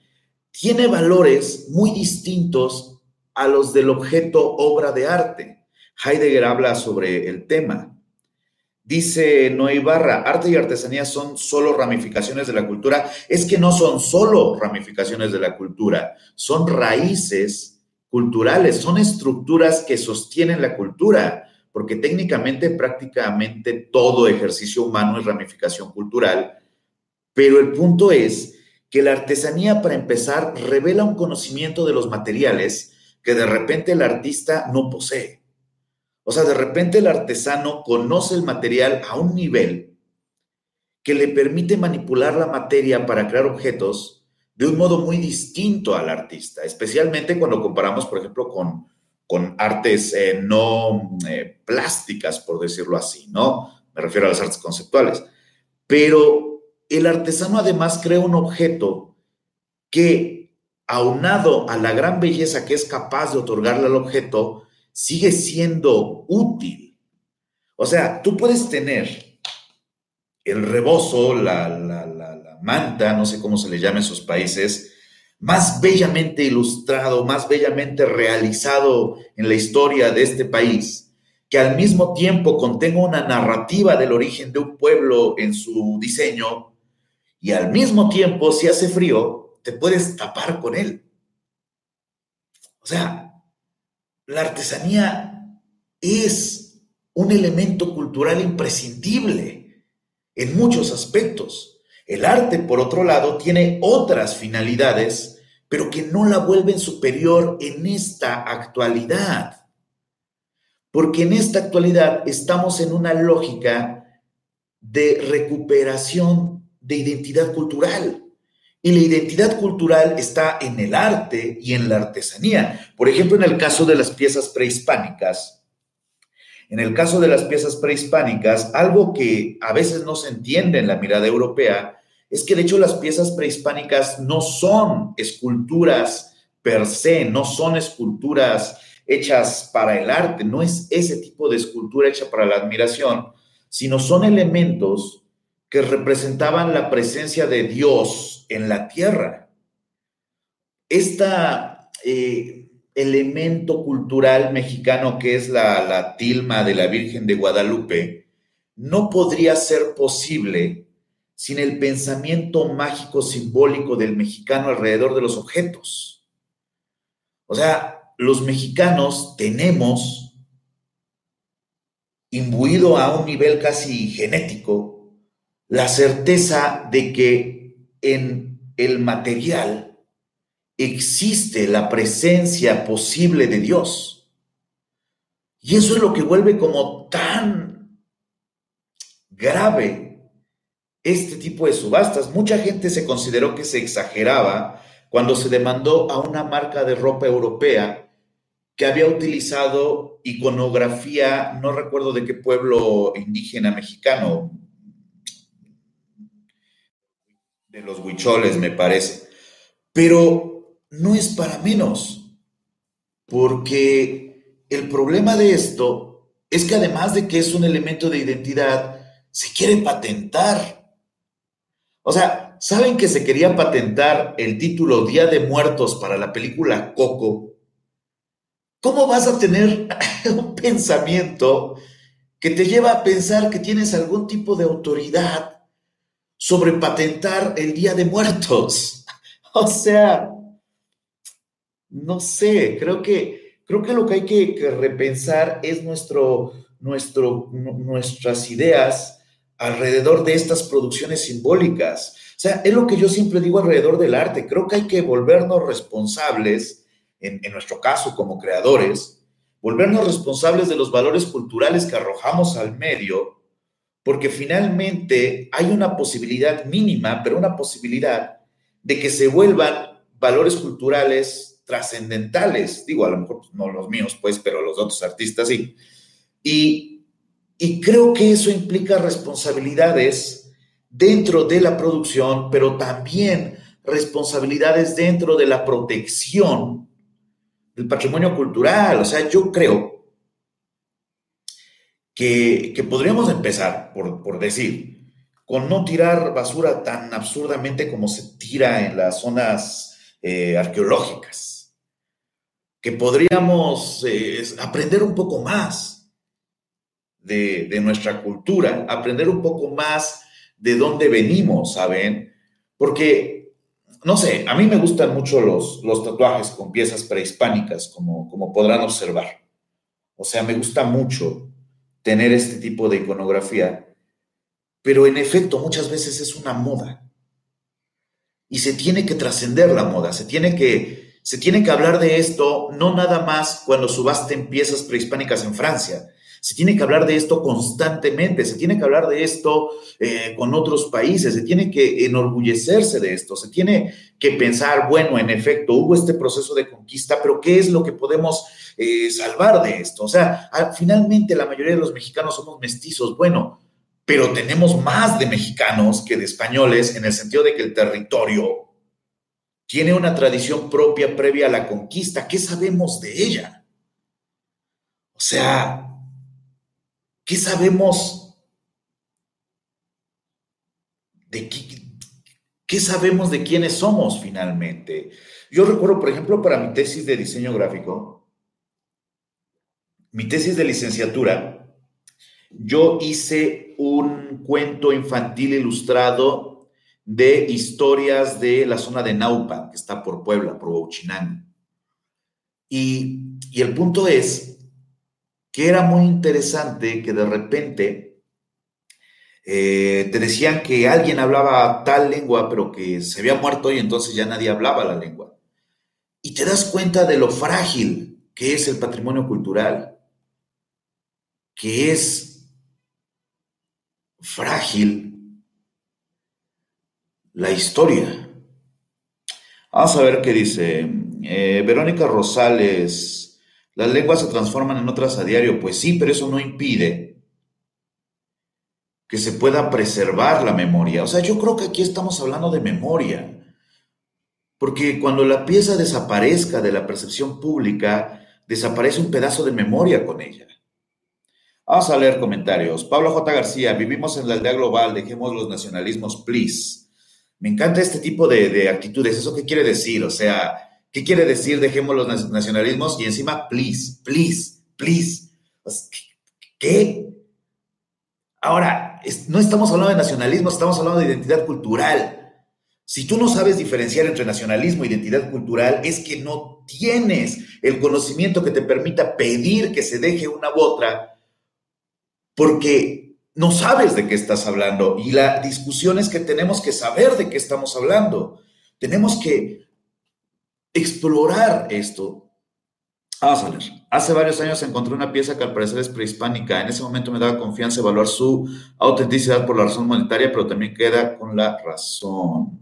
tiene valores muy distintos a los del objeto obra de arte. Heidegger habla sobre el tema. Dice Noé Ibarra, arte y artesanía son solo ramificaciones de la cultura. Es que no son solo ramificaciones de la cultura, son raíces culturales, son estructuras que sostienen la cultura porque técnicamente prácticamente todo ejercicio humano es ramificación cultural, pero el punto es que la artesanía, para empezar, revela un conocimiento de los materiales que de repente el artista no posee. O sea, de repente el artesano conoce el material a un nivel que le permite manipular la materia para crear objetos de un modo muy distinto al artista, especialmente cuando comparamos, por ejemplo, con con artes eh, no eh, plásticas, por decirlo así, ¿no? Me refiero a las artes conceptuales. Pero el artesano además crea un objeto que, aunado a la gran belleza que es capaz de otorgarle al objeto, sigue siendo útil. O sea, tú puedes tener el rebozo, la manta, no sé cómo se le llama en esos países, más bellamente ilustrado, más bellamente realizado en la historia de este país, que al mismo tiempo contenga una narrativa del origen de un pueblo en su diseño, y al mismo tiempo, si hace frío, te puedes tapar con él. O sea, la artesanía es un elemento cultural imprescindible en muchos aspectos. El arte, por otro lado, tiene otras finalidades, pero que no la vuelven superior en esta actualidad. Porque en esta actualidad estamos en una lógica de recuperación de identidad cultural. Y la identidad cultural está en el arte y en la artesanía. Por ejemplo, en el caso de las piezas prehispánicas, en el caso de las piezas prehispánicas, algo que a veces no se entiende en la mirada europea es que de hecho las piezas prehispánicas no son esculturas per se, no son esculturas hechas para el arte, no es ese tipo de escultura hecha para la admiración, sino son elementos que representaban la presencia de Dios en la tierra. Este elemento cultural mexicano que es la, tilma de la Virgen de Guadalupe no podría ser posible sin el pensamiento mágico simbólico del mexicano alrededor de los objetos. O sea, los mexicanos tenemos imbuido a un nivel casi genético la certeza de que en el material existe la presencia posible de Dios. Y eso es lo que vuelve como tan grave este tipo de subastas. Mucha gente se consideró que se exageraba cuando se demandó a una marca de ropa europea que había utilizado iconografía, no recuerdo de qué pueblo indígena mexicano, de los huicholes me parece, pero no es para menos, porque el problema de esto es que además de que es un elemento de identidad, se quiere patentar. O sea, ¿saben que se quería patentar el título Día de Muertos para la película Coco? ¿Cómo vas a tener un pensamiento que te lleva a pensar que tienes algún tipo de autoridad sobre patentar el Día de Muertos? O sea, no sé, creo que, creo que lo que hay que, repensar es nuestro, nuestro, nuestras ideas alrededor de estas producciones simbólicas. O sea, es lo que yo siempre digo alrededor del arte. Creo que hay que volvernos responsables en, nuestro caso como creadores, volvernos responsables de los valores culturales que arrojamos al medio, porque finalmente hay una posibilidad mínima, pero una posibilidad de que se vuelvan valores culturales trascendentales, digo, a lo mejor no los míos, pues, pero los otros artistas sí. Y, y creo que eso implica responsabilidades dentro de la producción, pero también responsabilidades dentro de la protección del patrimonio cultural. O sea, yo creo que, podríamos empezar por, decir, con no tirar basura tan absurdamente como se tira en las zonas eh, arqueológicas, que podríamos eh, aprender un poco más de, nuestra cultura, aprender un poco más de dónde venimos, ¿saben? Porque no sé, a mí me gustan mucho los, los tatuajes con piezas prehispánicas, como, como podrán observar. O sea, me gusta mucho tener este tipo de iconografía, pero en efecto muchas veces es una moda. Y se tiene que trascender la moda, se tiene que, se tiene que hablar de esto no nada más cuando subasten piezas prehispánicas en Francia, se tiene que hablar de esto constantemente, se tiene que hablar de esto eh, con otros países, se tiene que enorgullecerse de esto, se tiene que pensar, bueno, en efecto, hubo este proceso de conquista, pero ¿qué es lo que podemos eh, salvar de esto? O sea, finalmente la mayoría de los mexicanos somos mestizos, bueno, pero tenemos más de mexicanos que de españoles en el sentido de que el territorio tiene una tradición propia previa a la conquista. ¿Qué sabemos de ella? O sea, ¿Qué sabemos de qué, sabemos de quiénes somos finalmente? Yo recuerdo, por ejemplo, para mi tesis de diseño gráfico, mi tesis de licenciatura, yo hice un cuento infantil ilustrado de historias de la zona de Naupa, que está por Puebla, por Huachinango. Y, y el punto es que era muy interesante que de repente eh, te decían que alguien hablaba tal lengua, pero que se había muerto y entonces ya nadie hablaba la lengua. Y te das cuenta de lo frágil que es el patrimonio cultural, que es frágil la historia. Vamos a ver qué dice. Eh, Verónica Rosales las lenguas se transforman en otras a diario, pues sí, pero eso no impide que se pueda preservar la memoria. O sea, yo creo que aquí estamos hablando de memoria, porque cuando la pieza desaparezca de la percepción pública, desaparece un pedazo de memoria con ella. Vamos a leer comentarios. Pablo J. García, vivimos en la aldea global, dejemos los nacionalismos, please. Me encanta este tipo de, de actitudes. ¿Eso qué quiere decir? O sea, ¿Qué quiere decir dejemos los nacionalismos y encima, please, please, please? Pues, ¿Qué? Ahora, no estamos hablando de nacionalismo, estamos hablando de identidad cultural. Si tú no sabes diferenciar entre nacionalismo e identidad cultural, es que no tienes el conocimiento que te permita pedir que se deje una u otra, porque no sabes de qué estás hablando. Y la discusión es que tenemos que saber de qué estamos hablando. Tenemos que explorar esto. Vamos a ver. Hace varios años encontré una pieza que al parecer es prehispánica. En ese momento me daba confianza evaluar su autenticidad por la razón monetaria, pero también queda con la razón.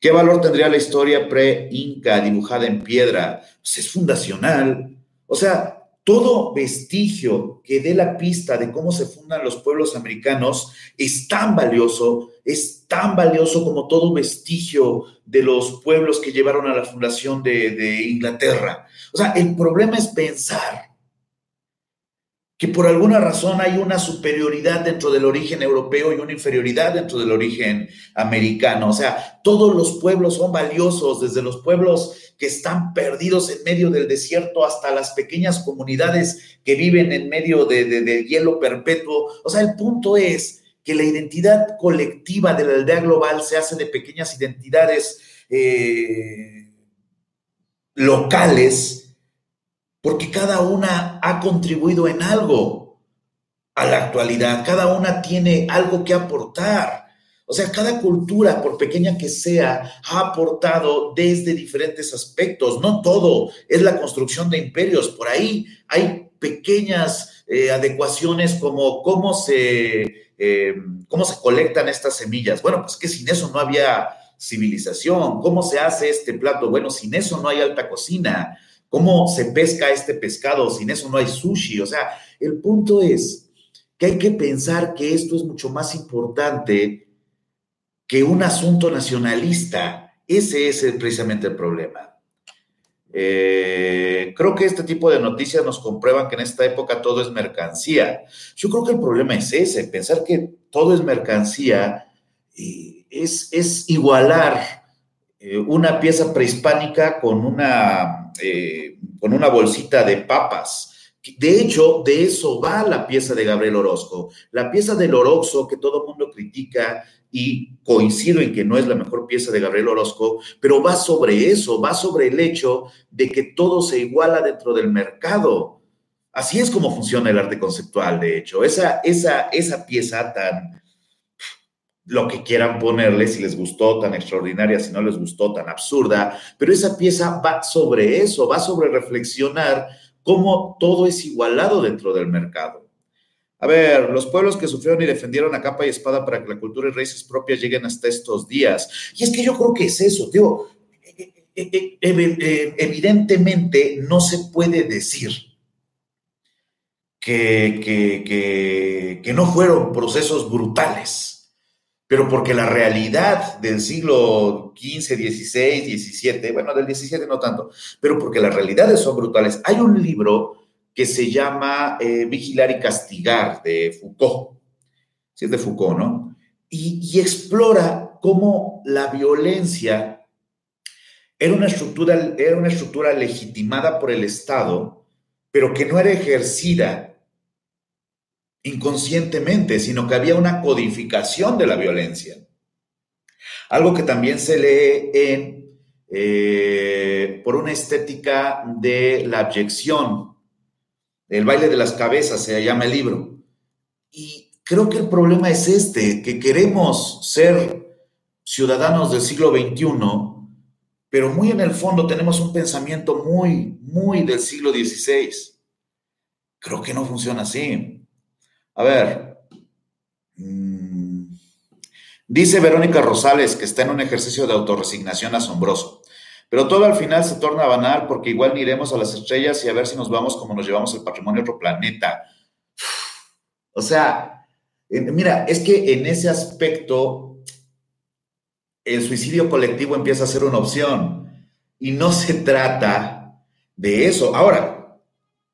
¿Qué valor tendría la historia pre-inca dibujada en piedra? Pues es fundacional. O sea, todo vestigio que dé la pista de cómo se fundan los pueblos americanos es tan valioso, es tan valioso como todo vestigio de los pueblos que llevaron a la fundación de, Inglaterra. O sea, el problema es pensar que por alguna razón hay una superioridad dentro del origen europeo y una inferioridad dentro del origen americano. O sea, todos los pueblos son valiosos, desde los pueblos que están perdidos en medio del desierto hasta las pequeñas comunidades que viven en medio de, hielo perpetuo. O sea, el punto es que la identidad colectiva de la aldea global se hace de pequeñas identidades eh, locales porque cada una ha contribuido en algo a la actualidad, cada una tiene algo que aportar. O sea, cada cultura, por pequeña que sea, ha aportado desde diferentes aspectos. No todo es la construcción de imperios. Por ahí hay pequeñas eh, adecuaciones como cómo se, eh, cómo se colectan estas semillas. Bueno, pues que sin eso no había civilización. ¿Cómo se hace este plato? Bueno, sin eso no hay alta cocina. ¿Cómo se pesca este pescado? Sin eso no hay sushi. O sea, el punto es que hay que pensar que esto es mucho más importante que un asunto nacionalista. Ese es precisamente el problema. Eh, creo que este tipo de noticias nos comprueban que en esta época todo es mercancía. Yo creo que el problema es ese, pensar que todo es mercancía es, es igualar eh, una pieza prehispánica con una, eh, con una bolsita de papas. De hecho, de eso va la pieza de Gabriel Orozco. La pieza del Orozco que todo el mundo critica y coincido en que no es la mejor pieza de Gabriel Orozco, pero va sobre eso, va sobre el hecho de que todo se iguala dentro del mercado. Así es como funciona el arte conceptual, de hecho. Esa, esa, esa pieza tan, lo que quieran ponerle, si les gustó tan extraordinaria, si no les gustó tan absurda, pero esa pieza va sobre eso, va sobre reflexionar cómo todo es igualado dentro del mercado. A ver, los pueblos que sufrieron y defendieron a capa y espada para que la cultura y raíces propias lleguen hasta estos días. Y es que yo creo que es eso, digo, e, e, e, evidentemente no se puede decir que, que, no fueron procesos brutales pero porque la realidad del siglo XV, XVI, XVII, bueno, del XVII no tanto, pero porque las realidades son brutales. Hay un libro que se llama eh, Vigilar y Castigar de Foucault, si es de Foucault, ¿no? Y, y explora cómo la violencia era una, estructura, era una estructura legitimada por el Estado, pero que no era ejercida inconscientemente, sino que había una codificación de la violencia. Algo que también se lee en, eh, por una estética de la abyección, el baile de las cabezas se llama el libro. Y creo que el problema es este, que queremos ser ciudadanos del siglo XXI, pero muy en el fondo tenemos un pensamiento muy, muy del siglo XVI. Creo que no funciona así. A ver. Mm, dice Verónica Rosales que está en un ejercicio de autorresignación asombroso. Pero todo al final se torna banal porque igual iremos a las estrellas y a ver si nos vamos como nos llevamos el patrimonio a otro planeta. O sea, mira, es que en ese aspecto el suicidio colectivo empieza a ser una opción y no se trata de eso. Ahora,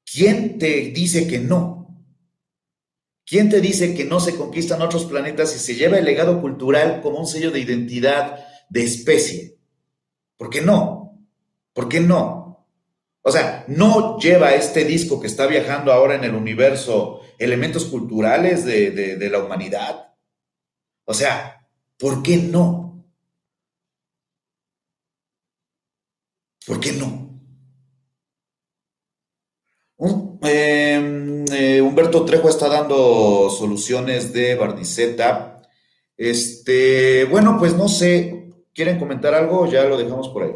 ¿quién te dice que no? ¿Quién te dice que no se conquistan otros planetas y se lleva el legado cultural como un sello de identidad de especie? ¿Por qué no? ¿Por qué no? O sea, no lleva este disco que está viajando ahora en el universo elementos culturales de, de la humanidad. O sea, ¿por qué no? ¿Por qué no? Em, eh, Humberto Trejo está dando soluciones de Bardiceta. Este, bueno, pues no sé, ¿quieren comentar algo? Ya lo dejamos por ahí.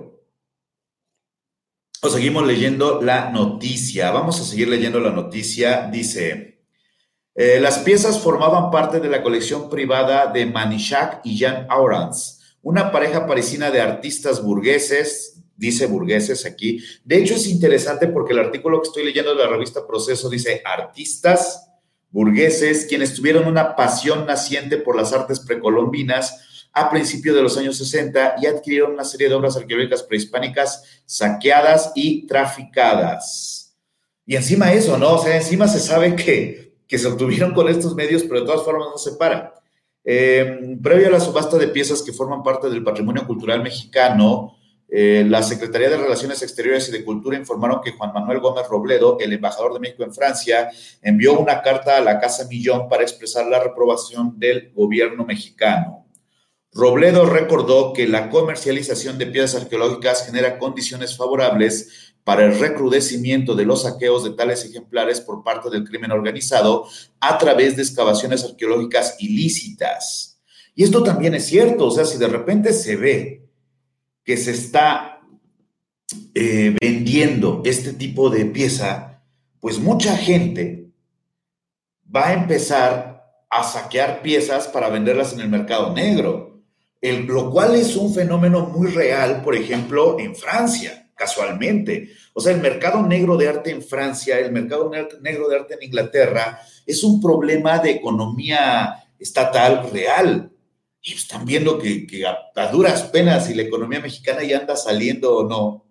O seguimos leyendo la noticia. Vamos a seguir leyendo la noticia. Dice, eh, las piezas formaban parte de la colección privada de Manichac y Jean Aurans, una pareja parisina de artistas burgueses, dice burgueses aquí. De hecho, es interesante porque el artículo que estoy leyendo de la revista Proceso dice artistas burgueses, quienes tuvieron una pasión naciente por las artes precolombinas a principios de los años 60 y adquirieron una serie de obras arqueológicas prehispánicas saqueadas y traficadas. Y encima eso, ¿no? O sea, encima se sabe que, que se obtuvieron con estos medios, pero de todas formas no se para. Eh, previo a la subasta de piezas que forman parte del patrimonio cultural mexicano, eh, la Secretaría de Relaciones Exteriores y de Cultura informaron que Juan Manuel Gómez Robledo, el embajador de México en Francia, envió una carta a la Casa Millón para expresar la reprobación del gobierno mexicano. Robledo recordó que la comercialización de piezas arqueológicas genera condiciones favorables para el recrudecimiento de los saqueos de tales ejemplares por parte del crimen organizado a través de excavaciones arqueológicas ilícitas. Y esto también es cierto, o sea, si de repente se ve que se está eh, vendiendo este tipo de pieza, pues mucha gente va a empezar a saquear piezas para venderlas en el mercado negro lo cual es un fenómeno muy real, por ejemplo, en Francia, casualmente. O sea, el mercado negro de arte en Francia, el mercado negro de arte en Inglaterra, es un problema de economía estatal real. Y están viendo que, a, duras penas si la economía mexicana ya anda saliendo o no.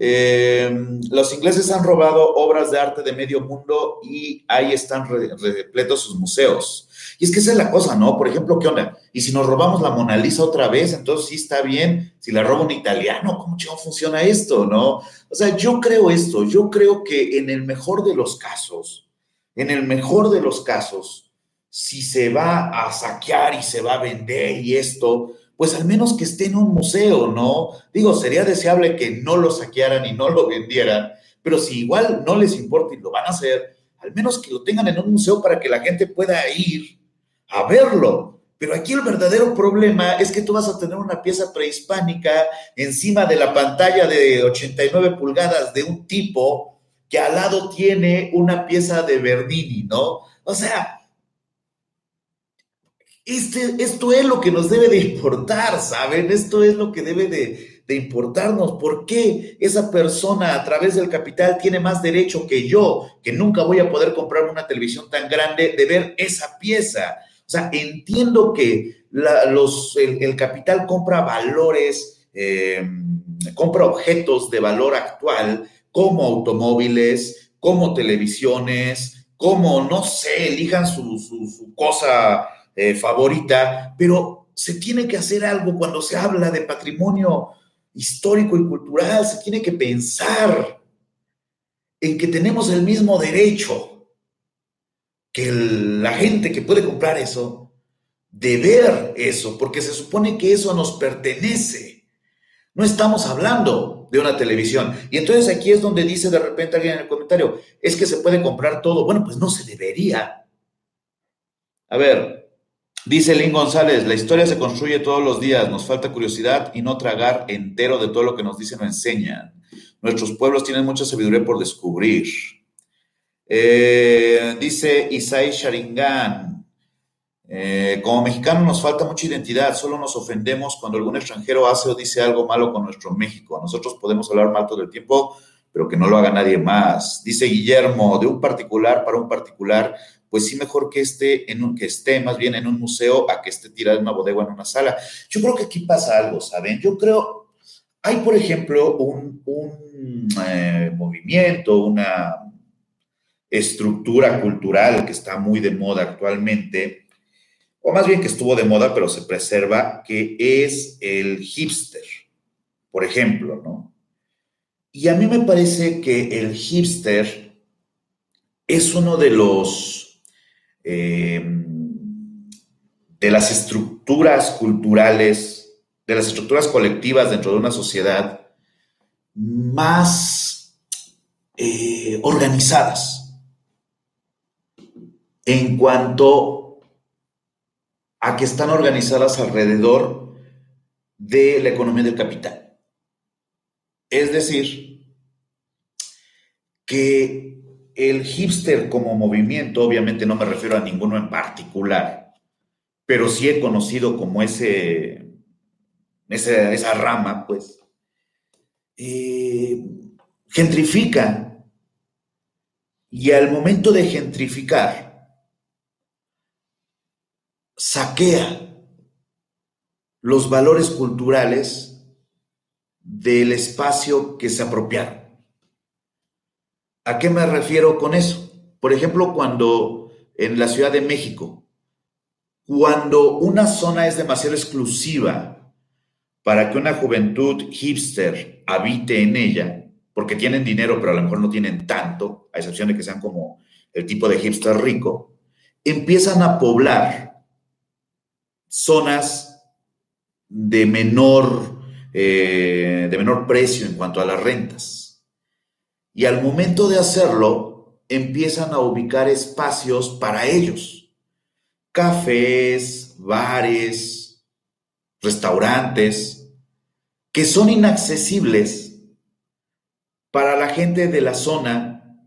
Eh, los ingleses han robado obras de arte de medio mundo y ahí están repletos sus museos. Y es que esa es la cosa, ¿no? Por ejemplo, ¿qué onda? Y si nos robamos la Mona Lisa otra vez, entonces sí está bien. Si la roba un italiano, ¿cómo funciona esto, no? O sea, yo creo esto, yo creo que en el mejor de los casos, en el mejor de los casos, si se va a saquear y se va a vender y esto, pues al menos que esté en un museo, ¿no? Digo, sería deseable que no lo saquearan y no lo vendieran, pero si igual no les importa y lo van a hacer, al menos que lo tengan en un museo para que la gente pueda ir a verlo. Pero aquí el verdadero problema es que tú vas a tener una pieza prehispánica encima de la pantalla de 89 pulgadas de un tipo que al lado tiene una pieza de Bernini, ¿no? O sea, este, esto es lo que nos debe de importar, ¿saben? Esto es lo que debe de, importarnos. ¿Por qué esa persona a través del capital tiene más derecho que yo, que nunca voy a poder comprar una televisión tan grande, de ver esa pieza? O sea, entiendo que los, el, capital compra valores, eh, compra objetos de valor actual como automóviles, como televisiones, como, no sé, elijan su, cosa eh, favorita, pero se tiene que hacer algo cuando se habla de patrimonio histórico y cultural, se tiene que pensar en que tenemos el mismo derecho que la gente que puede comprar eso, de ver eso, porque se supone que eso nos pertenece. No estamos hablando de una televisión. Y entonces aquí es donde dice de repente alguien en el comentario, es que se puede comprar todo. Bueno, pues no se debería. A ver, dice Lynn González, la historia se construye todos los días, nos falta curiosidad y no tragar entero de todo lo que nos dicen o enseñan. Nuestros pueblos tienen mucha sabiduría por descubrir. Eh, dice Isai Sharingan, eh, como mexicanos nos falta mucha identidad, solo nos ofendemos cuando algún extranjero hace o dice algo malo con nuestro México. Nosotros podemos hablar mal todo el tiempo, pero que no lo haga nadie más. Dice Guillermo, de un particular para un particular, pues sí mejor que esté, en que esté más bien en un museo a que esté tirado en una bodega en una sala. Yo creo que aquí pasa algo, ¿saben? Yo creo, hay por ejemplo un, eh, movimiento, una estructura cultural que está muy de moda actualmente, o más bien que estuvo de moda, pero se preserva, que es el hipster, por ejemplo, ¿no? Y a mí me parece que el hipster es uno de los, eh, de las estructuras culturales, de las estructuras colectivas dentro de una sociedad más eh, organizadas en cuanto a que están organizadas alrededor de la economía del capital. Es decir, que el hipster como movimiento, obviamente no me refiero a ninguno en particular, pero sí he conocido como ese, esa rama, pues, eh, gentrifica. Y al momento de gentrificar, saquea los valores culturales del espacio que se apropiaron. ¿A qué me refiero con eso? Por ejemplo, cuando en la Ciudad de México, cuando una zona es demasiado exclusiva para que una juventud hipster habite en ella, porque tienen dinero, pero a lo mejor no tienen tanto, a excepción de que sean como el tipo de hipster rico, empiezan a poblar zonas de menor, eh, de menor precio en cuanto a las rentas y al momento de hacerlo, empiezan a ubicar espacios para ellos. Cafés, bares, restaurantes, que son inaccesibles para la gente de la zona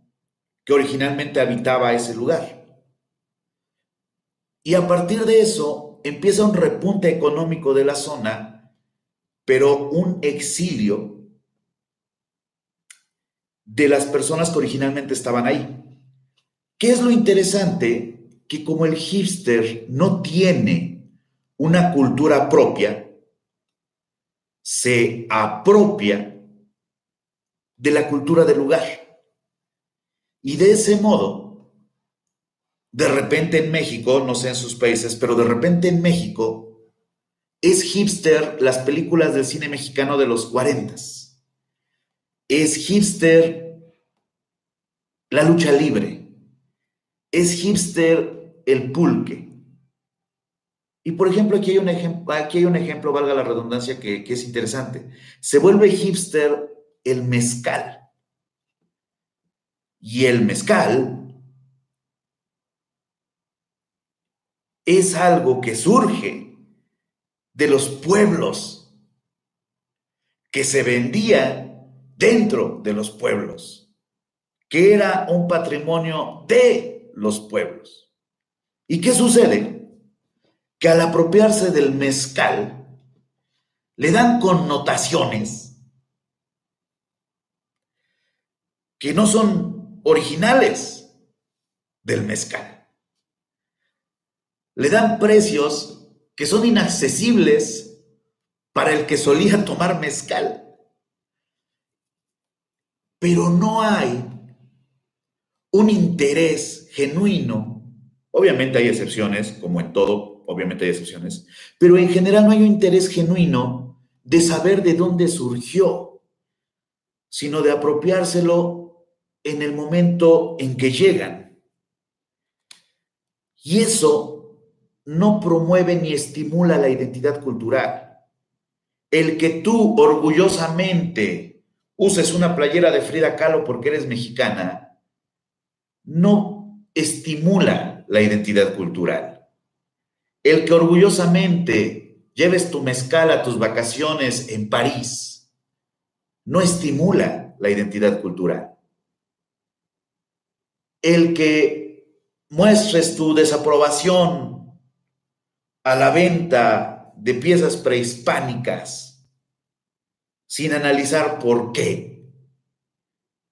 que originalmente habitaba ese lugar. Y a partir de eso empieza un repunte económico de la zona, pero un exilio de las personas que originalmente estaban ahí. ¿Qué es lo interesante? Que como el hipster no tiene una cultura propia, se apropia de la cultura del lugar. Y de ese modo, de repente en México, no sé en sus países, pero de repente en México es hipster las películas del cine mexicano de los 40 es hipster la lucha libre. Es hipster el pulque. Y por ejemplo, aquí hay un ejemplo, aquí hay un ejemplo, valga la redundancia, que, que es interesante. Se vuelve hipster el mezcal. Y el mezcal es algo que surge de los pueblos que se vendía dentro de los pueblos, que era un patrimonio de los pueblos. ¿Y qué sucede? Que al apropiarse del mezcal, le dan connotaciones que no son originales del mezcal. Le dan precios que son inaccesibles para el que solía tomar mezcal pero no hay un interés genuino. Obviamente hay excepciones, como en todo, obviamente hay excepciones, pero en general no hay un interés genuino de saber de dónde surgió, sino de apropiárselo en el momento en que llegan. Y eso no promueve ni estimula la identidad cultural. El que tú orgullosamente uses una playera de Frida Kahlo porque eres mexicana, no estimula la identidad cultural. El que orgullosamente lleves tu mezcal a tus vacaciones en París, no estimula la identidad cultural. El que muestres tu desaprobación a la venta de piezas prehispánicas sin analizar por qué.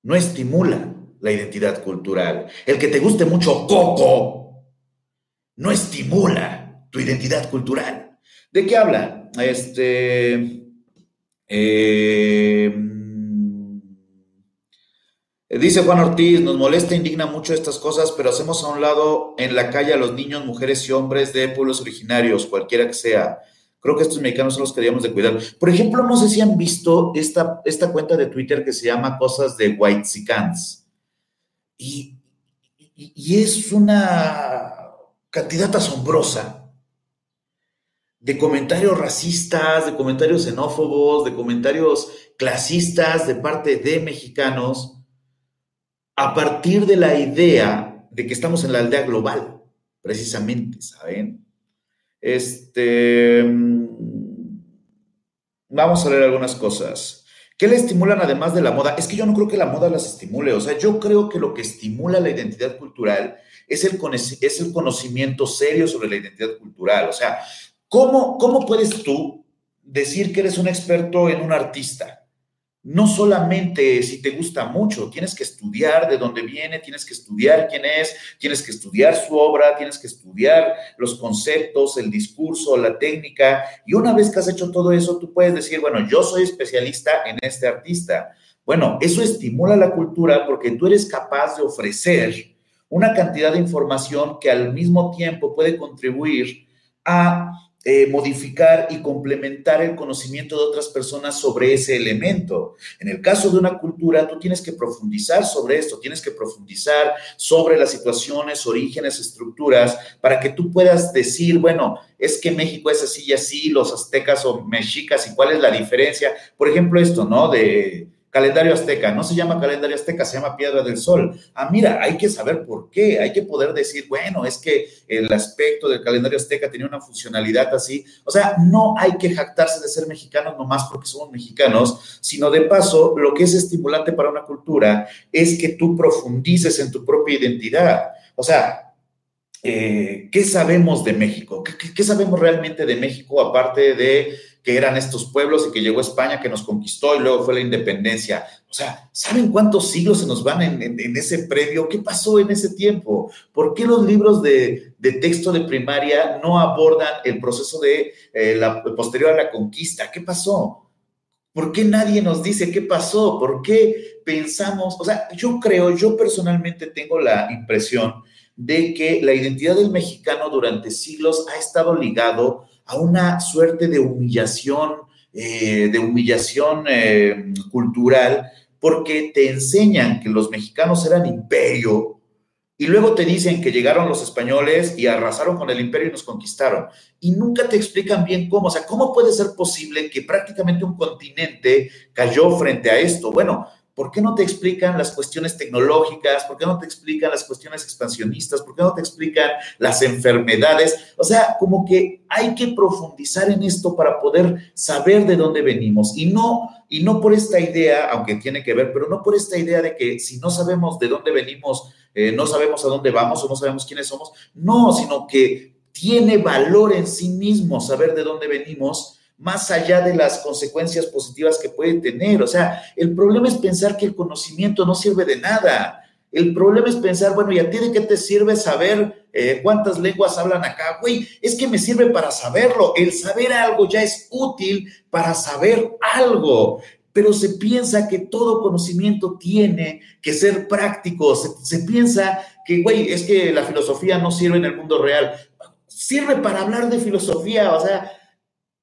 No estimula la identidad cultural. El que te guste mucho Coco no estimula tu identidad cultural. ¿De qué habla? Este. Eh, dice Juan Ortiz, nos molesta, indigna mucho estas cosas, pero hacemos a un lado en la calle a los niños, mujeres y hombres de pueblos originarios, cualquiera que sea. Creo que estos mexicanos son los que debíamos de cuidar. Por ejemplo, no sé si han visto esta, esta cuenta de Twitter que se llama Cosas de White Sicans. Y, y es una cantidad asombrosa de comentarios racistas, de comentarios xenófobos, de comentarios clasistas de parte de mexicanos a partir de la idea de que estamos en la aldea global, precisamente, ¿saben? Este, mm, vamos a leer algunas cosas. ¿Qué le estimulan además de la moda? Es que yo no creo que la moda las estimule, o sea, yo creo que lo que estimula la identidad cultural es el, es el conocimiento serio sobre la identidad cultural. O sea, ¿cómo, ¿cómo puedes tú decir que eres un experto en un artista? No solamente si te gusta mucho, tienes que estudiar de dónde viene, tienes que estudiar quién es, tienes que estudiar su obra, tienes que estudiar los conceptos, el discurso, la técnica. Y una vez que has hecho todo eso, tú puedes decir, bueno, yo soy especialista en este artista. Bueno, eso estimula la cultura porque tú eres capaz de ofrecer una cantidad de información que al mismo tiempo puede contribuir a eh, modificar y complementar el conocimiento de otras personas sobre ese elemento. En el caso de una cultura, tú tienes que profundizar sobre esto, tienes que profundizar sobre las situaciones, orígenes, estructuras, para que tú puedas decir, bueno, es que México es así y así, los aztecas o mexicas, y cuál es la diferencia. Por ejemplo, esto, ¿no? De calendario azteca, no se llama calendario azteca, se llama piedra del sol. Ah, mira, hay que saber por qué, hay que poder decir, bueno, es que el aspecto del calendario azteca tenía una funcionalidad así. O sea, no hay que jactarse de ser mexicanos nomás porque somos mexicanos, sino de paso, lo que es estimulante para una cultura es que tú profundices en tu propia identidad. O sea, eh, ¿qué sabemos de México? ¿Qué sabemos realmente de México aparte de que eran estos pueblos y que llegó España, que nos conquistó y luego fue la independencia. O sea, ¿saben cuántos siglos se nos van en, ese previo? ¿Qué pasó en ese tiempo? ¿Por qué los libros de, texto de primaria no abordan el proceso de eh, la posterior a la conquista? ¿Qué pasó? ¿Por qué nadie nos dice qué pasó? ¿Por qué pensamos? O sea, yo creo, yo personalmente tengo la impresión de que la identidad del mexicano durante siglos ha estado ligado a una suerte de humillación, eh, de humillación eh, cultural, porque te enseñan que los mexicanos eran imperio y luego te dicen que llegaron los españoles y arrasaron con el imperio y nos conquistaron. Y nunca te explican bien cómo, o sea, ¿cómo puede ser posible que prácticamente un continente cayó frente a esto? Bueno, ¿Por qué no te explican las cuestiones tecnológicas? ¿Por qué no te explican las cuestiones expansionistas? ¿Por qué no te explican las enfermedades? O sea, como que hay que profundizar en esto para poder saber de dónde venimos y no y no por esta idea, aunque tiene que ver, pero no por esta idea de que si no sabemos de dónde venimos, eh, no sabemos a dónde vamos o no sabemos quiénes somos. No, sino que tiene valor en sí mismo saber de dónde venimos más allá de las consecuencias positivas que puede tener. O sea, el problema es pensar que el conocimiento no sirve de nada. El problema es pensar, bueno, ¿y a ti de qué te sirve saber eh, cuántas lenguas hablan acá? Güey, es que me sirve para saberlo. El saber algo ya es útil para saber algo. Pero se piensa que todo conocimiento tiene que ser práctico. Se, se piensa que, güey, es que la filosofía no sirve en el mundo real. Sirve para hablar de filosofía. O sea,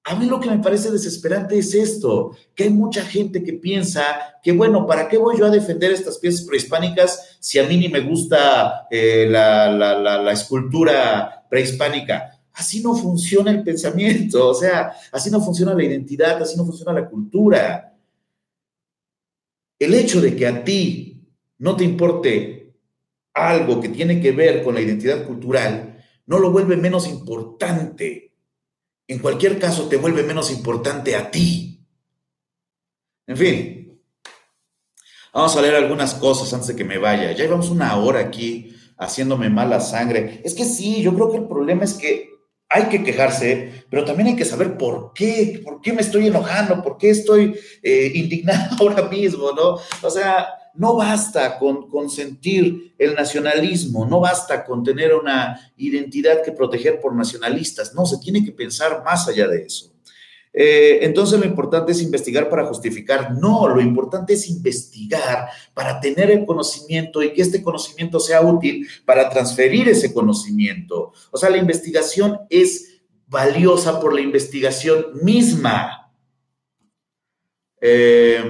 a mí lo que me parece desesperante es esto, que hay mucha gente que piensa que, bueno, ¿para qué voy yo a defender estas piezas prehispánicas si a mí ni me gusta eh, la, escultura prehispánica? Así no funciona el pensamiento, o sea, así no funciona la identidad, así no funciona la cultura. El hecho de que a ti no te importe algo que tiene que ver con la identidad cultural, no lo vuelve menos importante en cualquier caso te vuelve menos importante a ti. En fin, vamos a leer algunas cosas antes de que me vaya. Ya llevamos una hora aquí haciéndome mala sangre. Es que sí, yo creo que el problema es que hay que quejarse, pero también hay que saber por qué, por qué me estoy enojando, por qué estoy eh, indignado ahora mismo, ¿no? O sea, no basta con, consentir el nacionalismo, no basta con tener una identidad que proteger por nacionalistas, no, se tiene que pensar más allá de eso. Eh, entonces lo importante es investigar para justificar. No, lo importante es investigar para tener el conocimiento y que este conocimiento sea útil para transferir ese conocimiento. O sea, la investigación es valiosa por la investigación misma. Eh,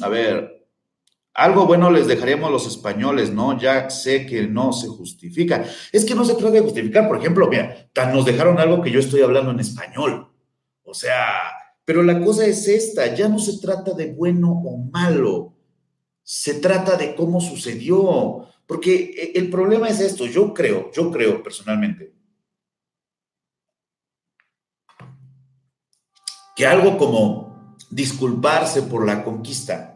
a ver, algo bueno les dejaríamos los españoles, ¿no? Ya sé que no se justifica. Es que no se trata de justificar, por ejemplo, mira, nos dejaron algo que yo estoy hablando en español. O sea, pero la cosa es esta, ya no se trata de bueno o malo, se trata de cómo sucedió. Porque e, el problema es esto, yo creo, yo creo personalmente, que algo como disculparse por la conquista.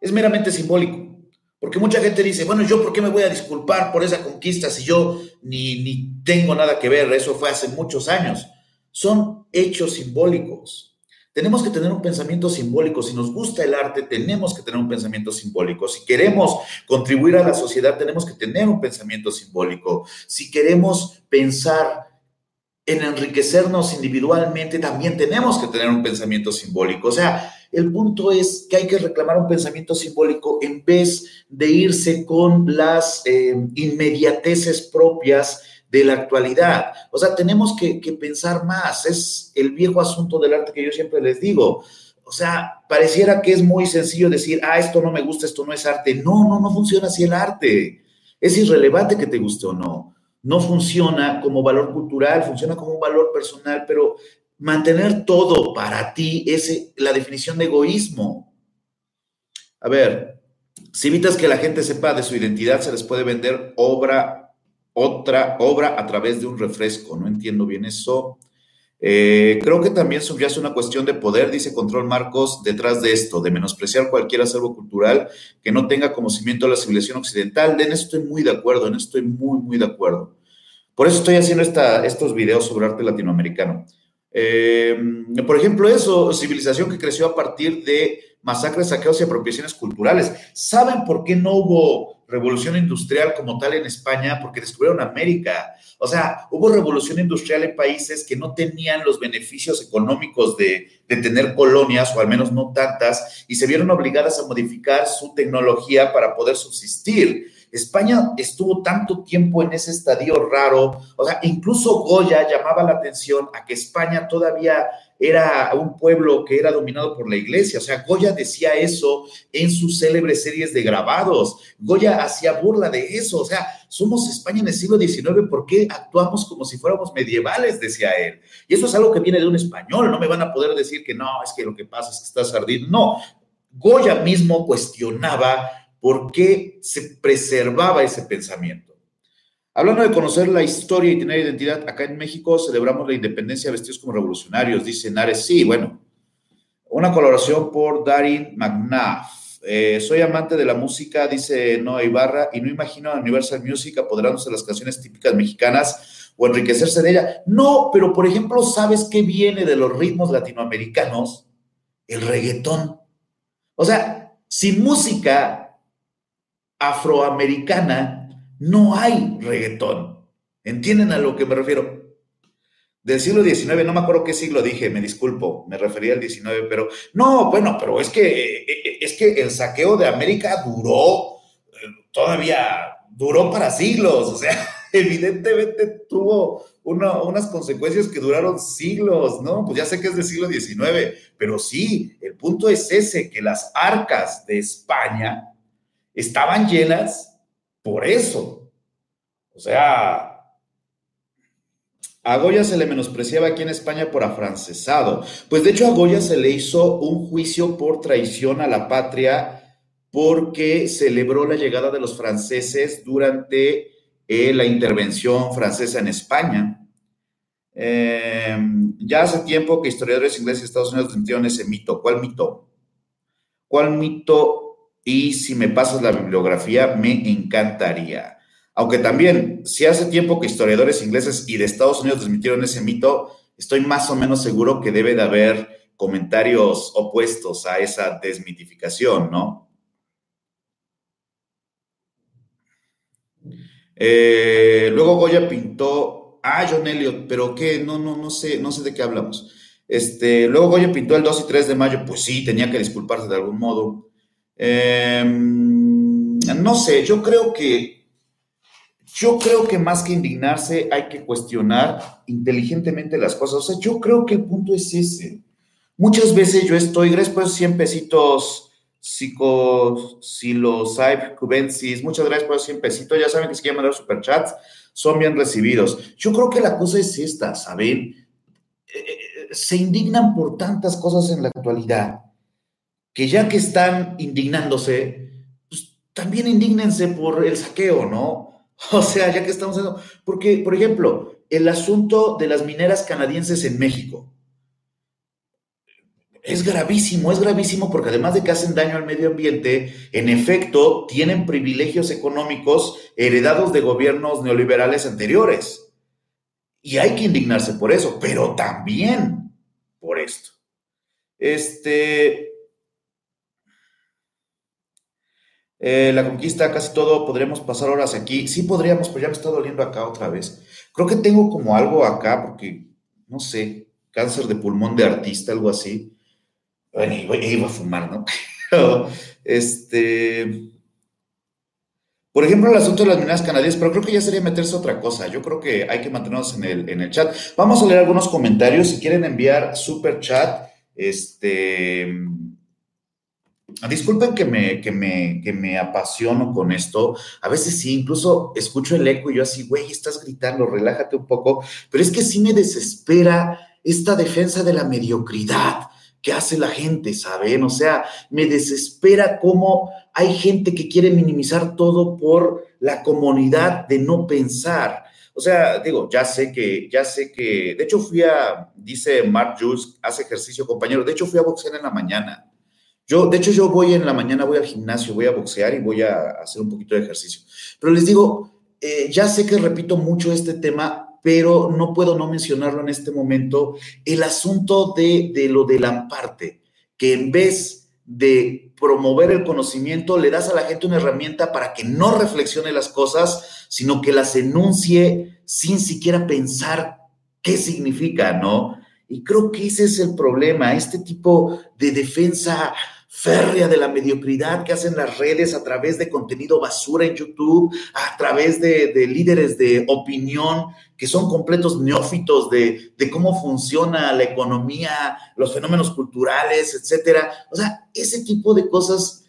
Es meramente simbólico. Porque mucha gente dice, bueno, ¿yo por qué me voy a disculpar por esa conquista si yo ni, ni tengo nada que ver? Eso fue hace muchos años. Son hechos simbólicos. Tenemos que tener un pensamiento simbólico. Si nos gusta el arte, tenemos que tener un pensamiento simbólico. Si queremos contribuir a la sociedad, tenemos que tener un pensamiento simbólico. Si queremos pensar en enriquecernos individualmente, también tenemos que tener un pensamiento simbólico. O sea, el punto es que hay que reclamar un pensamiento simbólico en vez de irse con las eh, inmediateces propias de la actualidad. O sea, tenemos que, que pensar más. Es el viejo asunto del arte que yo siempre les digo. O sea, pareciera que es muy sencillo decir, ah, esto no me gusta, esto no es arte. No, no, no funciona así el arte. Es irrelevante que te guste o no no funciona como valor cultural, funciona como un valor personal, pero mantener todo para ti es la definición de egoísmo. A ver, si evitas que la gente sepa de su identidad, se les puede vender obra, otra obra a través de un refresco. No entiendo bien eso. Eh, creo que también subyace una cuestión de poder, dice Control Marcos, detrás de esto, de menospreciar cualquier acervo cultural que no tenga conocimiento de la civilización occidental. En eso estoy muy de acuerdo, en eso estoy muy, muy de acuerdo. Por eso estoy haciendo esta, estos videos sobre arte latinoamericano. Eh, por ejemplo, eso, civilización que creció a partir de masacres, saqueos y apropiaciones culturales. ¿Saben por qué no hubo revolución industrial como tal en España? Porque descubrieron América. O sea, hubo revolución industrial en países que no tenían los beneficios económicos de, de tener colonias, o al menos no tantas, y se vieron obligadas a modificar su tecnología para poder subsistir. España estuvo tanto tiempo en ese estadio raro, o sea, incluso Goya llamaba la atención a que España todavía era un pueblo que era dominado por la iglesia. O sea, Goya decía eso en sus célebres series de grabados. Goya hacía burla de eso. O sea, somos España en el siglo XIX, ¿por qué actuamos como si fuéramos medievales? Decía él. Y eso es algo que viene de un español. No me van a poder decir que no, es que lo que pasa es que estás ardiendo. No. Goya mismo cuestionaba por qué se preservaba ese pensamiento. Hablando de conocer la historia y tener identidad, acá en México celebramos la independencia vestidos como revolucionarios, dice Nares. Sí, bueno, una colaboración por Darin McNaff. Eh, soy amante de la música, dice Noah Ibarra, y no imagino a Universal Music apoderándose de las canciones típicas mexicanas o enriquecerse de ella. No, pero por ejemplo, ¿sabes qué viene de los ritmos latinoamericanos? El reggaetón. O sea, sin música afroamericana no hay reggaetón. ¿Entienden a lo que me refiero? Del siglo XIX, no me acuerdo qué siglo dije, me disculpo, me refería al XIX, pero no, bueno, pero es que, eh, eh, es que el saqueo de América duró, eh, todavía duró para siglos, o sea, evidentemente tuvo unas consecuencias que duraron siglos, ¿no? Pues ya sé que es del siglo XIX, pero sí, el punto es ese, que las arcas de España estaban llenas por eso. O sea, a Goya se le menospreciaba aquí en España por afrancesado. Pues de hecho a Goya se le hizo un juicio por traición a la patria porque celebró la llegada de los franceses durante eh, la intervención francesa en España. Em, ya hace tiempo que historiadores ingleses y Estados Unidos desmintieron ese mito. ¿Cuál mito? ¿Cuál mito y si me pasas la bibliografía, me encantaría. Aunque también, si hace tiempo que historiadores ingleses y de Estados Unidos desmitieron ese mito, estoy más o menos seguro que debe de haber comentarios opuestos a esa desmitificación, ¿no? Eh, luego Goya pintó, ah, John Elliot, pero qué, no, no, no sé, no sé de qué hablamos. Este, luego Goya pintó el 2 y 3 de mayo, pues sí, tenía que disculparse de algún modo. Em, no sé, yo creo que, yo creo que más que indignarse hay que cuestionar inteligentemente las cosas. O sea, yo creo que el punto es ese. Muchas veces yo estoy, gracias por 100 pesitos psicosilosaic cubensis, muchas gracias por 100 pesitos, ya saben que si quieren mandar superchats, son bien recibidos. Yo creo que la cosa es esta, ¿saben? Eh, eh, se indignan por tantas cosas en la actualidad que ya que están indignándose, pues también indignense por el saqueo, ¿no? O sea, ya que estamos haciendo, porque, por ejemplo, el asunto de las mineras canadienses en México. Es gravísimo, es gravísimo porque además de que hacen daño al medio ambiente, en efecto, tienen privilegios económicos heredados de gobiernos neoliberales anteriores. Y hay que indignarse por eso, pero también por esto. Este, eh, la conquista, casi todo, podremos pasar horas aquí. Sí podríamos, pero ya me está doliendo acá otra vez. Creo que tengo como algo acá, porque, no sé, cáncer de pulmón de artista, algo así. Bueno, iba, a fumar, ¿no? este. Por ejemplo, el asunto de las minas canadienses, pero creo que ya sería meterse otra cosa. Yo creo que hay que mantenernos en el, en el chat. Vamos a leer algunos comentarios. Si quieren enviar super chat, este. Disculpen que me, que, me, que me apasiono con esto. A veces sí, incluso escucho el eco y yo así, güey, estás gritando, relájate un poco. Pero es que sí me desespera esta defensa de la mediocridad que hace la gente, ¿saben? O sea, me desespera cómo hay gente que quiere minimizar todo por la comunidad de no pensar. O sea, digo, ya sé que, ya sé que, de hecho fui a, dice Mark Jules, hace ejercicio, compañero, de hecho fui a boxear en la mañana. Yo, de hecho, yo voy en la mañana, voy al gimnasio, voy a boxear y voy a hacer un poquito de ejercicio. Pero les digo, eh, ya sé que repito mucho este tema, pero no puedo no mencionarlo en este momento, el asunto de, de lo del amparte, que en vez de promover el conocimiento, le das a la gente una herramienta para que no reflexione las cosas, sino que las enuncie sin siquiera pensar qué significa, ¿no? Y creo que ese es el problema, este tipo de defensa férrea de la mediocridad que hacen las redes a través de contenido basura en YouTube, a través de, líderes de opinión que son completos neófitos de, de, cómo funciona la economía, los fenómenos culturales, etcétera. O sea, ese tipo de cosas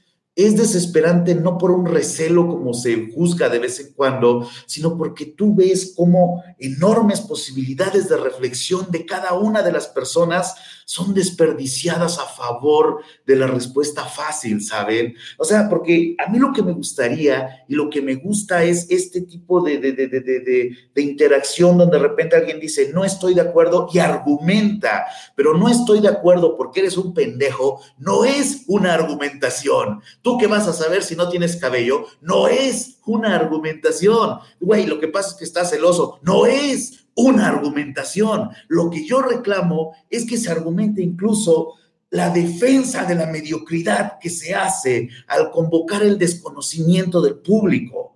es desesperante no por un recelo como se juzga de vez en cuando, sino porque tú ves cómo enormes posibilidades de reflexión de cada una de las personas son desperdiciadas a favor de la respuesta fácil, ¿saben? O sea, porque a mí lo que me gustaría y lo que me gusta es este tipo de, de, de, de interacción donde de repente alguien dice, no estoy de acuerdo y argumenta, pero no estoy de acuerdo porque eres un pendejo, no es una argumentación. ¿Tú qué vas a saber si no tienes cabello? No es una argumentación. Güey, lo que pasa es que estás celoso. No es una argumentación. Lo que yo reclamo es que se argumente incluso la defensa de la mediocridad que se hace al convocar el desconocimiento del público.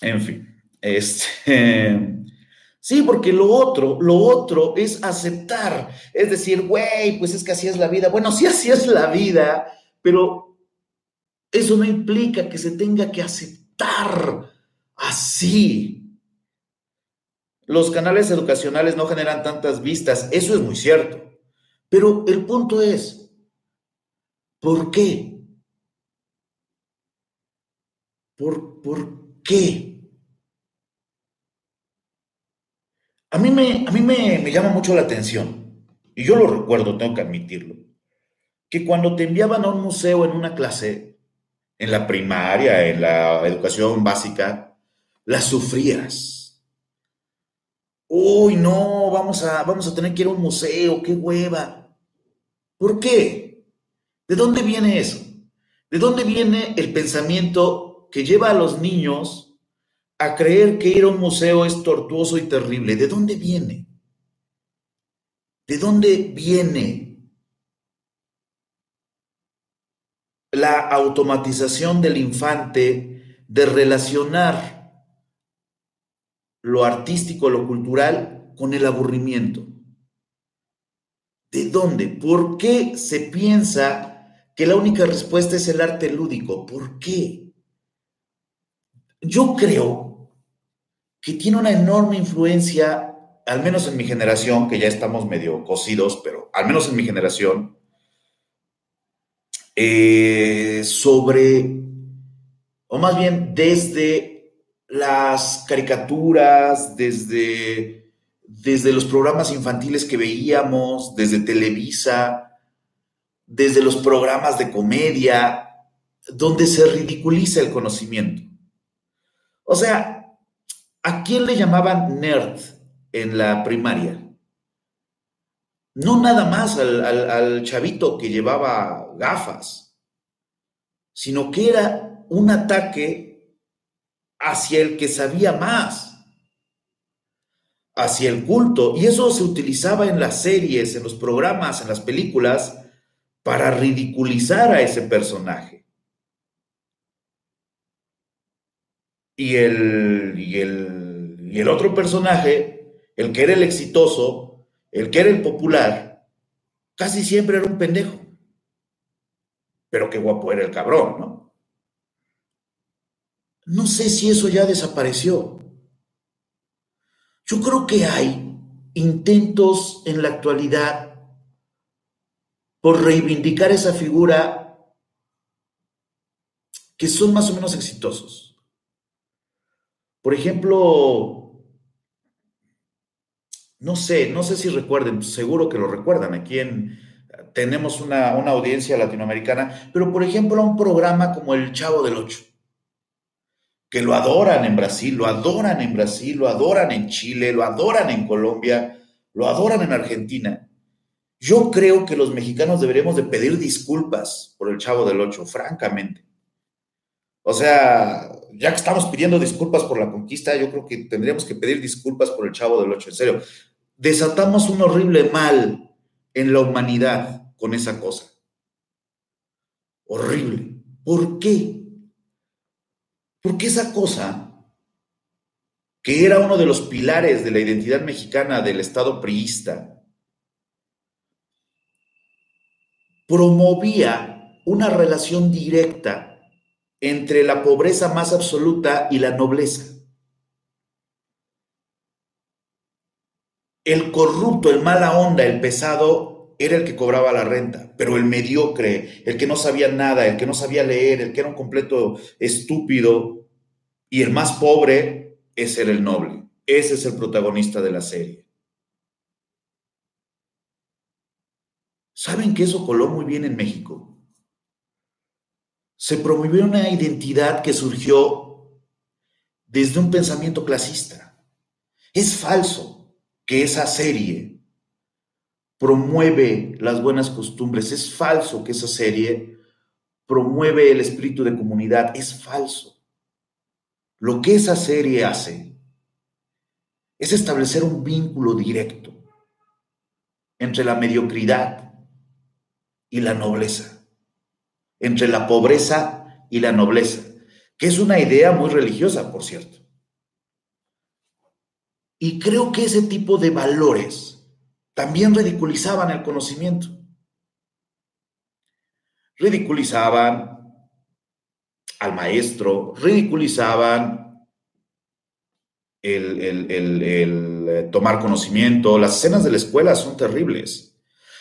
En fin, este... Sí, porque lo otro, lo otro es aceptar, es decir, güey, pues es que así es la vida. Bueno, sí, así es la vida, pero eso no implica que se tenga que aceptar así. Los canales educacionales no generan tantas vistas, eso es muy cierto. Pero el punto es, ¿por qué? ¿Por, por qué? A mí, me, a mí me, me llama mucho la atención, y yo lo recuerdo, tengo que admitirlo, que cuando te enviaban a un museo en una clase, en la primaria, en la educación básica, la sufrías uy, no, vamos a, vamos a tener que ir a un museo, qué hueva. ¿Por qué? ¿De dónde viene eso? ¿De dónde viene el pensamiento que lleva a los niños a creer que ir a un museo es tortuoso y terrible? ¿De dónde viene? ¿De dónde viene la automatización del infante de relacionar lo artístico, lo cultural, con el aburrimiento. ¿De dónde? ¿Por qué se piensa que la única respuesta es el arte lúdico? ¿Por qué? Yo creo que tiene una enorme influencia, al menos en mi generación, que ya estamos medio cocidos, pero al menos en mi generación, eh, sobre, o más bien desde las caricaturas, desde, desde los programas infantiles que veíamos, desde Televisa, desde los programas de comedia, donde se ridiculiza el conocimiento. O sea, ¿a quién le llamaban nerd en la primaria? No nada más al, chavito que llevaba gafas, sino que era un ataque hacia el que sabía más, hacia el culto. Y eso se utilizaba en las series, en los programas, en las películas, para ridiculizar a ese personaje. Y el, y el, y el otro personaje, el que era el exitoso, el que era el popular, casi siempre era un pendejo. Pero qué guapo era el cabrón, ¿no? No sé si eso ya desapareció. Yo creo que hay intentos en la actualidad por reivindicar esa figura que son más o menos exitosos. Por ejemplo, no sé, no sé si recuerden, seguro que lo recuerdan, aquí en, tenemos una, una audiencia latinoamericana, pero por ejemplo un programa como El Chavo del Ocho, que lo adoran en Brasil, lo adoran en Brasil, lo adoran en Chile, lo adoran en Colombia, lo adoran en Argentina. Yo creo que los mexicanos deberíamos de pedir disculpas por el Chavo del Ocho, francamente. O sea, ya que estamos pidiendo disculpas por la conquista, yo creo que tendríamos que pedir disculpas por el Chavo del Ocho, en serio desatamos un horrible mal en la humanidad con esa cosa. Horrible. ¿Por qué? Porque esa cosa, que era uno de los pilares de la identidad mexicana del Estado priista, promovía una relación directa entre la pobreza más absoluta y la nobleza. El corrupto, el mala onda, el pesado, era el que cobraba la renta, pero el mediocre, el que no sabía nada, el que no sabía leer, el que era un completo estúpido y el más pobre, ese era el noble. Ese es el protagonista de la serie. ¿Saben que eso coló muy bien en México? Se promovió una identidad que surgió desde un pensamiento clasista. Es falso que esa serie promueve las buenas costumbres. Es falso que esa serie promueve el espíritu de comunidad. Es falso. Lo que esa serie hace es establecer un vínculo directo entre la mediocridad y la nobleza, entre la pobreza y la nobleza, que es una idea muy religiosa, por cierto. Y creo que ese tipo de valores también ridiculizaban el conocimiento. Ridiculizaban al maestro, ridiculizaban el, eh, tomar conocimiento. Las escenas de la escuela son terribles.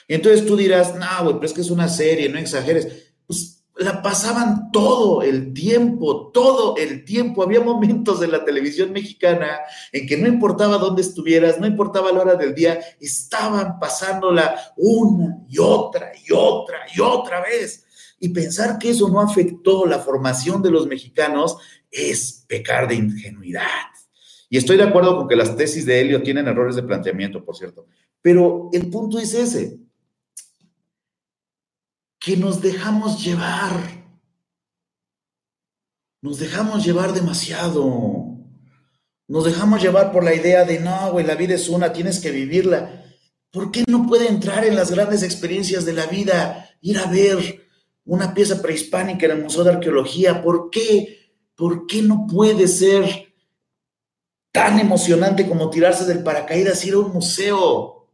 Y entonces tú dirás, no, güey, pero es que es una serie, no exageres. Pues la pasaban todo el tiempo, todo el tiempo. Había momentos de la televisión mexicana en que no importaba dónde estuvieras, no importaba la hora del día, estaban pasándola una y otra y otra y otra vez. Y pensar que eso no afectó la formación de los mexicanos es pecar de ingenuidad. Y estoy de acuerdo con que las tesis de Helio tienen errores de planteamiento, por cierto. Pero el punto es ese que nos dejamos llevar. Nos dejamos llevar demasiado. Nos dejamos llevar por la idea de, no, güey, la vida es una, tienes que vivirla. ¿Por qué no puede entrar en las grandes experiencias de la vida? Ir a ver una pieza prehispánica en el Museo de Arqueología. ¿Por qué? ¿Por qué no puede ser tan emocionante como tirarse del paracaídas ir a un museo?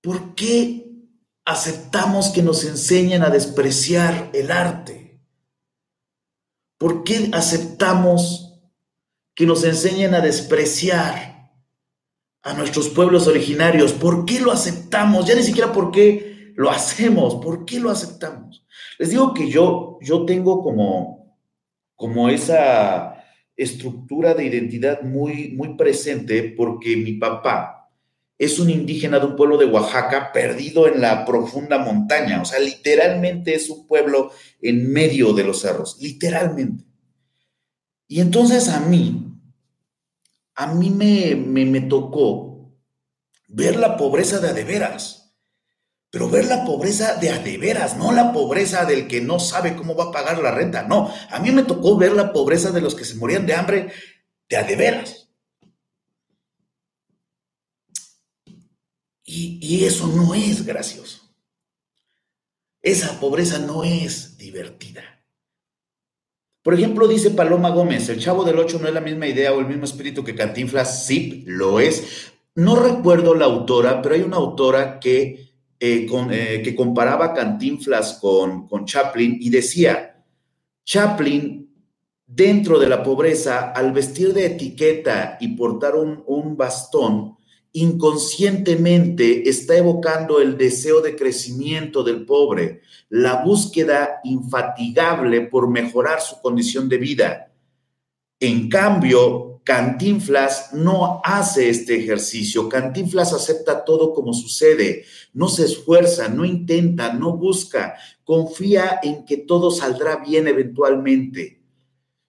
¿Por qué aceptamos que nos enseñen a despreciar el arte? ¿Por qué aceptamos que nos enseñen a despreciar a nuestros pueblos originarios? ¿Por qué lo aceptamos? Ya ni siquiera por qué lo hacemos, ¿por qué lo aceptamos? Les digo que yo, yo tengo como, como esa estructura de identidad muy, muy presente porque mi papá, es un indígena de un pueblo de Oaxaca perdido en la profunda montaña. O sea, literalmente es un pueblo en medio de los cerros, literalmente. Y entonces a mí, a mí me, me, tocó ver la pobreza de adeveras, pero ver la pobreza de adeveras, no la pobreza del que no sabe cómo va a pagar la renta, no, a mí me tocó ver la pobreza de los que se morían de hambre de adeveras. Y, eso no es gracioso. Esa pobreza no es divertida. Por ejemplo, dice Paloma Gómez, el chavo del 8 no es la misma idea o el mismo espíritu que Cantinflas, sí, lo es. No recuerdo la autora, pero hay una autora que, eh, eh, que comparaba Cantinflas con, con Chaplin y decía, Chaplin, dentro de la pobreza, al vestir de etiqueta y portar un, un bastón, inconscientemente está evocando el deseo de crecimiento del pobre, la búsqueda infatigable por mejorar su condición de vida. En cambio, Cantinflas no hace este ejercicio. Cantinflas acepta todo como sucede, no se esfuerza, no intenta, no busca, confía en que todo saldrá bien eventualmente.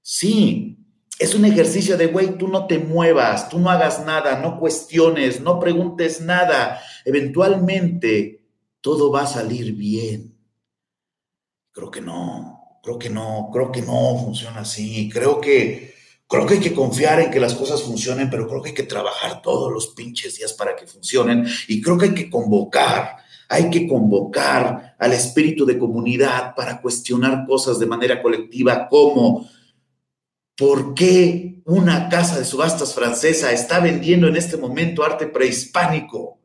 Sí, es un ejercicio de, güey, tú no te muevas, tú no hagas nada, no cuestiones, no preguntes nada. Eventualmente todo va a salir bien. Creo que no, creo que no, creo que no funciona así. Creo que, creo que hay que confiar en que las cosas funcionen, pero creo que hay que trabajar todos los pinches días para que funcionen. Y creo que hay que convocar, hay que convocar al espíritu de comunidad para cuestionar cosas de manera colectiva como ¿Por qué una casa de subastas francesa está vendiendo en este momento arte prehispánico?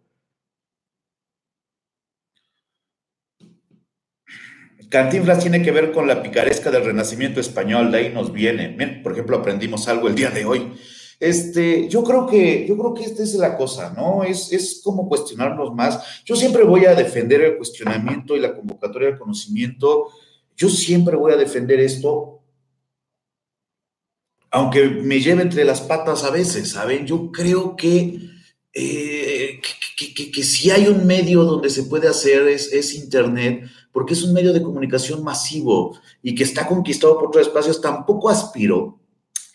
Cantinflas tiene que ver con la picaresca del renacimiento español, de ahí nos viene. por ejemplo, aprendimos algo el día de hoy. Este, yo creo que, yo creo que esta es la cosa, ¿no? Es, es como cuestionarnos más. Yo siempre voy a defender el cuestionamiento y la convocatoria del conocimiento. Yo siempre voy a defender esto aunque me lleve entre las patas a veces, ¿saben? Yo creo que, eh, que, si hay un medio donde se puede hacer es, es, Internet, porque es un medio de comunicación masivo y que está conquistado por otros espacios, tampoco aspiro,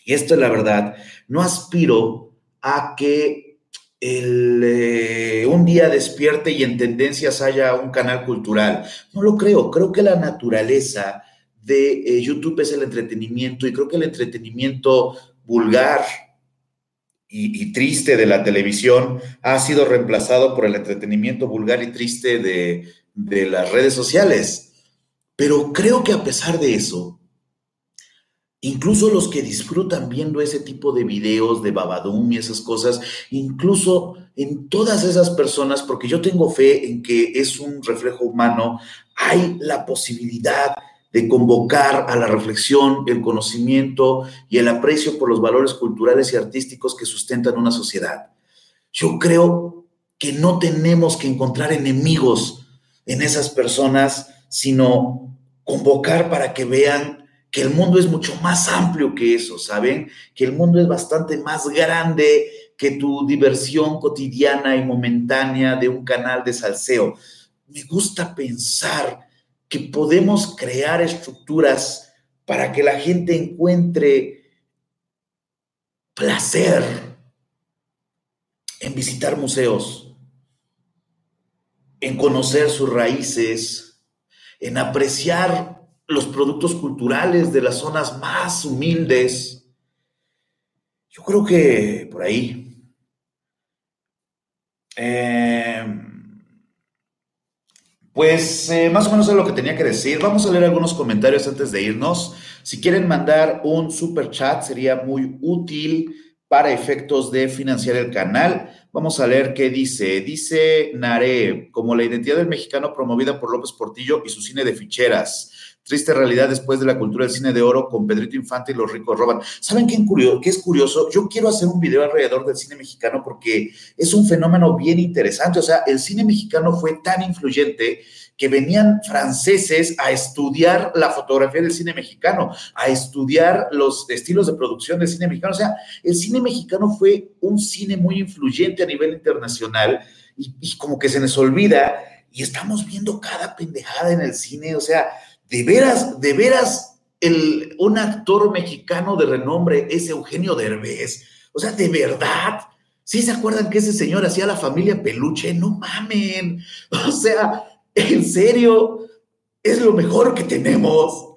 y esto es la verdad, no aspiro a que eh, un día despierte y en tendencias haya un canal cultural. No lo creo, creo que la naturaleza de eh, YouTube es el entretenimiento y creo que el entretenimiento vulgar y, triste de la televisión ha sido reemplazado por el entretenimiento vulgar y triste de, de las redes sociales. Pero creo que a pesar de eso, incluso los que disfrutan viendo ese tipo de videos de Babadum y esas cosas, incluso en todas esas personas, porque yo tengo fe en que es un reflejo humano, hay la posibilidad de convocar a la reflexión, el conocimiento y el aprecio por los valores culturales y artísticos que sustentan una sociedad. Yo creo que no tenemos que encontrar enemigos en esas personas, sino convocar para que vean que el mundo es mucho más amplio que eso, ¿saben? Que el mundo es bastante más grande que tu diversión cotidiana y momentánea de un canal de salseo. Me gusta pensar que podemos crear estructuras para que la gente encuentre placer en visitar museos, en conocer sus raíces, en apreciar los productos culturales de las zonas más humildes. Yo creo que por ahí. Eh, pues eh, más o menos es lo que tenía que decir. Vamos a leer algunos comentarios antes de irnos. Si quieren mandar un super chat, sería muy útil para efectos de financiar el canal. Vamos a leer qué dice. Dice Nare, como la identidad del mexicano promovida por López Portillo y su cine de ficheras. Triste realidad después de la cultura del cine de oro con Pedrito Infante y los ricos roban. ¿Saben qué, es curioso? Yo quiero hacer un video alrededor del cine mexicano porque es un fenómeno bien interesante. O sea, el cine mexicano fue tan influyente que venían franceses a estudiar la fotografía del cine mexicano, a estudiar los estilos de producción del cine mexicano. O sea, el cine mexicano fue un cine muy influyente a nivel internacional y, y como que se nos olvida y estamos viendo cada pendejada en el cine. O sea, de veras, de veras, el, un actor mexicano de renombre es Eugenio Derbez. O sea, de verdad, ¿Sí se acuerdan que ese señor hacía la familia peluche? No mamen. O sea, en serio, es lo mejor que tenemos.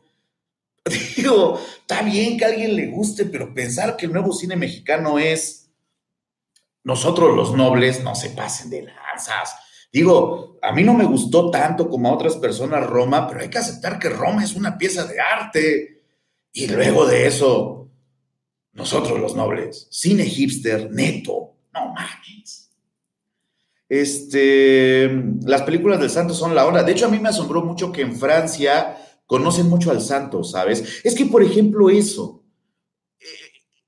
Digo, está bien que a alguien le guste, pero pensar que el nuevo cine mexicano es nosotros los nobles, no se pasen de lanzas. Digo, a mí no me gustó tanto como a otras personas Roma, pero hay que aceptar que Roma es una pieza de arte. Y luego de eso, nosotros los nobles, cine hipster neto, no mames. Este, las películas del santo son la hora. De hecho, a mí me asombró mucho que en Francia conocen mucho al santo, ¿sabes? Es que, por ejemplo, eso,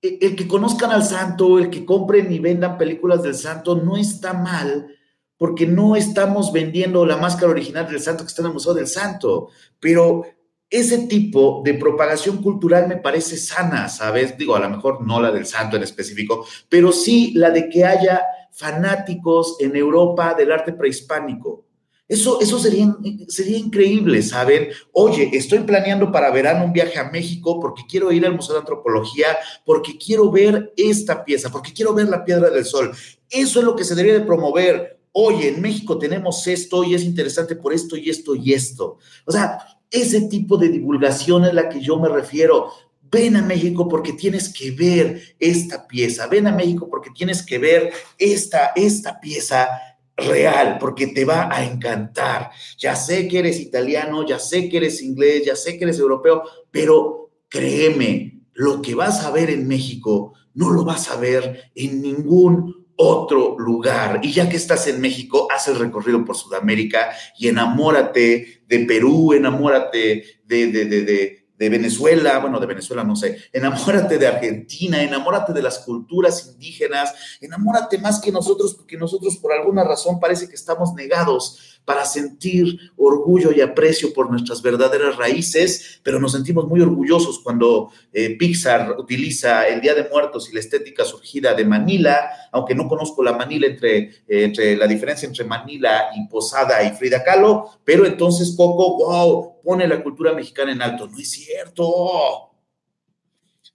eh, el que conozcan al santo, el que compren y vendan películas del santo, no está mal porque no estamos vendiendo la máscara original del santo que está en el Museo del Santo, pero ese tipo de propagación cultural me parece sana, ¿sabes? Digo, a lo mejor no la del santo en específico, pero sí la de que haya fanáticos en Europa del arte prehispánico. Eso, eso sería, sería increíble, ¿saben? Oye, estoy planeando para verano un viaje a México porque quiero ir al Museo de Antropología, porque quiero ver esta pieza, porque quiero ver la Piedra del Sol. Eso es lo que se debería de promover oye, en México tenemos esto y es interesante por esto y esto y esto. O sea, ese tipo de divulgación es la que yo me refiero. Ven a México porque tienes que ver esta pieza. Ven a México porque tienes que ver esta, esta pieza real, porque te va a encantar. Ya sé que eres italiano, ya sé que eres inglés, ya sé que eres europeo, pero créeme, lo que vas a ver en México no lo vas a ver en ningún otro lugar. Y ya que estás en México, haz el recorrido por Sudamérica y enamórate de Perú, enamórate de, de, de, de Venezuela, bueno, de Venezuela no sé, enamórate de Argentina, enamórate de las culturas indígenas, enamórate más que nosotros, porque nosotros por alguna razón parece que estamos negados para sentir orgullo y aprecio por nuestras verdaderas raíces, pero nos sentimos muy orgullosos cuando eh, Pixar utiliza el Día de Muertos y la estética surgida de Manila, aunque no conozco la Manila entre, eh, entre la diferencia entre Manila y Posada y Frida Kahlo, pero entonces Coco, wow, pone la cultura mexicana en alto. No es cierto.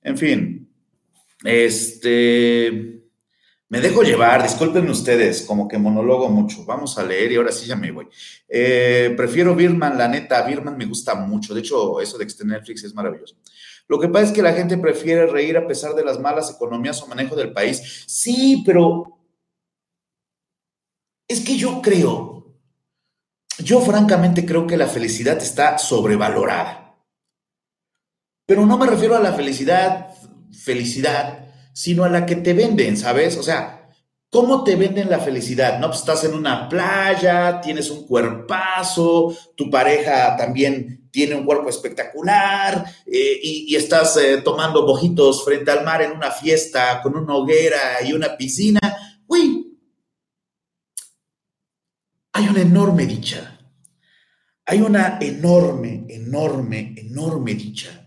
En fin, este... Me dejo llevar, disculpen ustedes, como que monólogo mucho. Vamos a leer y ahora sí ya me voy. Eh, prefiero Birman, la neta, Birman me gusta mucho. De hecho, eso de que esté en Netflix es maravilloso. Lo que pasa es que la gente prefiere reír a pesar de las malas economías o manejo del país. Sí, pero es que yo creo, yo francamente creo que la felicidad está sobrevalorada. Pero no me refiero a la felicidad, felicidad sino a la que te venden, ¿sabes? O sea, ¿cómo te venden la felicidad? No, pues estás en una playa, tienes un cuerpazo, tu pareja también tiene un cuerpo espectacular eh, y, estás eh, tomando mojitos frente al mar en una fiesta con una hoguera y una piscina. Uy, hay una enorme dicha. Hay una enorme, enorme, enorme dicha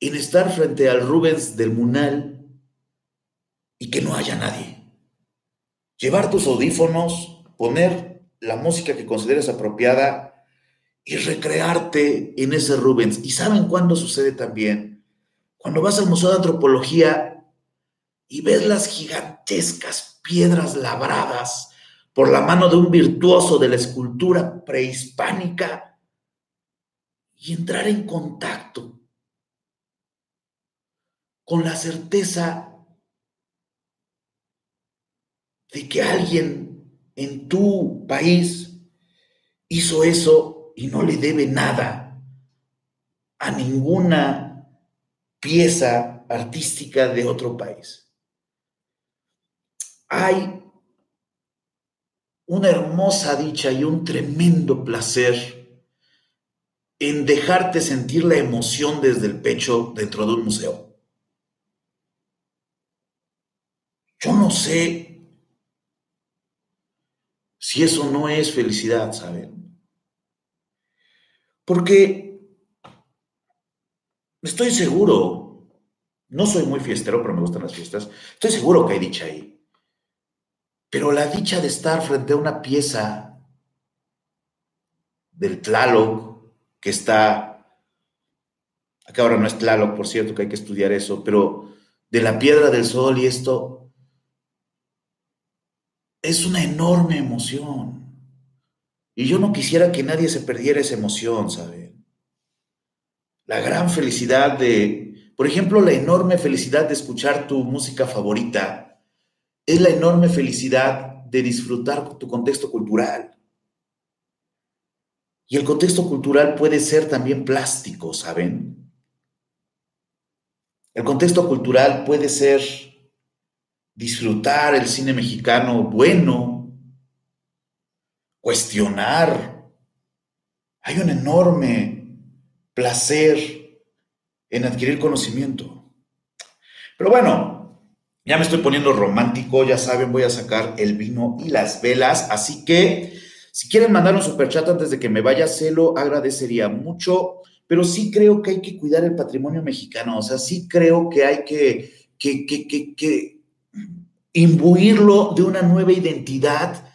en estar frente al Rubens del Munal y que no haya nadie. Llevar tus audífonos, poner la música que consideres apropiada y recrearte en ese Rubens. ¿Y saben cuándo sucede también? Cuando vas al Museo de Antropología y ves las gigantescas piedras labradas por la mano de un virtuoso de la escultura prehispánica y entrar en contacto con la certeza de que alguien en tu país hizo eso y no le debe nada a ninguna pieza artística de otro país. Hay una hermosa dicha y un tremendo placer en dejarte sentir la emoción desde el pecho dentro de un museo. Yo no sé si eso no es felicidad, ¿saben? Porque estoy seguro, no soy muy fiestero, pero me gustan las fiestas, estoy seguro que hay dicha ahí. Pero la dicha de estar frente a una pieza del Tlaloc que está, acá ahora no es Tlaloc, por cierto, que hay que estudiar eso, pero de la piedra del sol y esto, es una enorme emoción. Y yo no quisiera que nadie se perdiera esa emoción, ¿saben? La gran felicidad de, por ejemplo, la enorme felicidad de escuchar tu música favorita, es la enorme felicidad de disfrutar tu contexto cultural. Y el contexto cultural puede ser también plástico, ¿saben? El contexto cultural puede ser disfrutar el cine mexicano bueno, cuestionar. Hay un enorme placer en adquirir conocimiento. Pero bueno, ya me estoy poniendo romántico, ya saben, voy a sacar el vino y las velas, así que si quieren mandar un superchat antes de que me vaya, se lo agradecería mucho, pero sí creo que hay que cuidar el patrimonio mexicano, o sea, sí creo que hay que, que, que, que, imbuirlo de una nueva identidad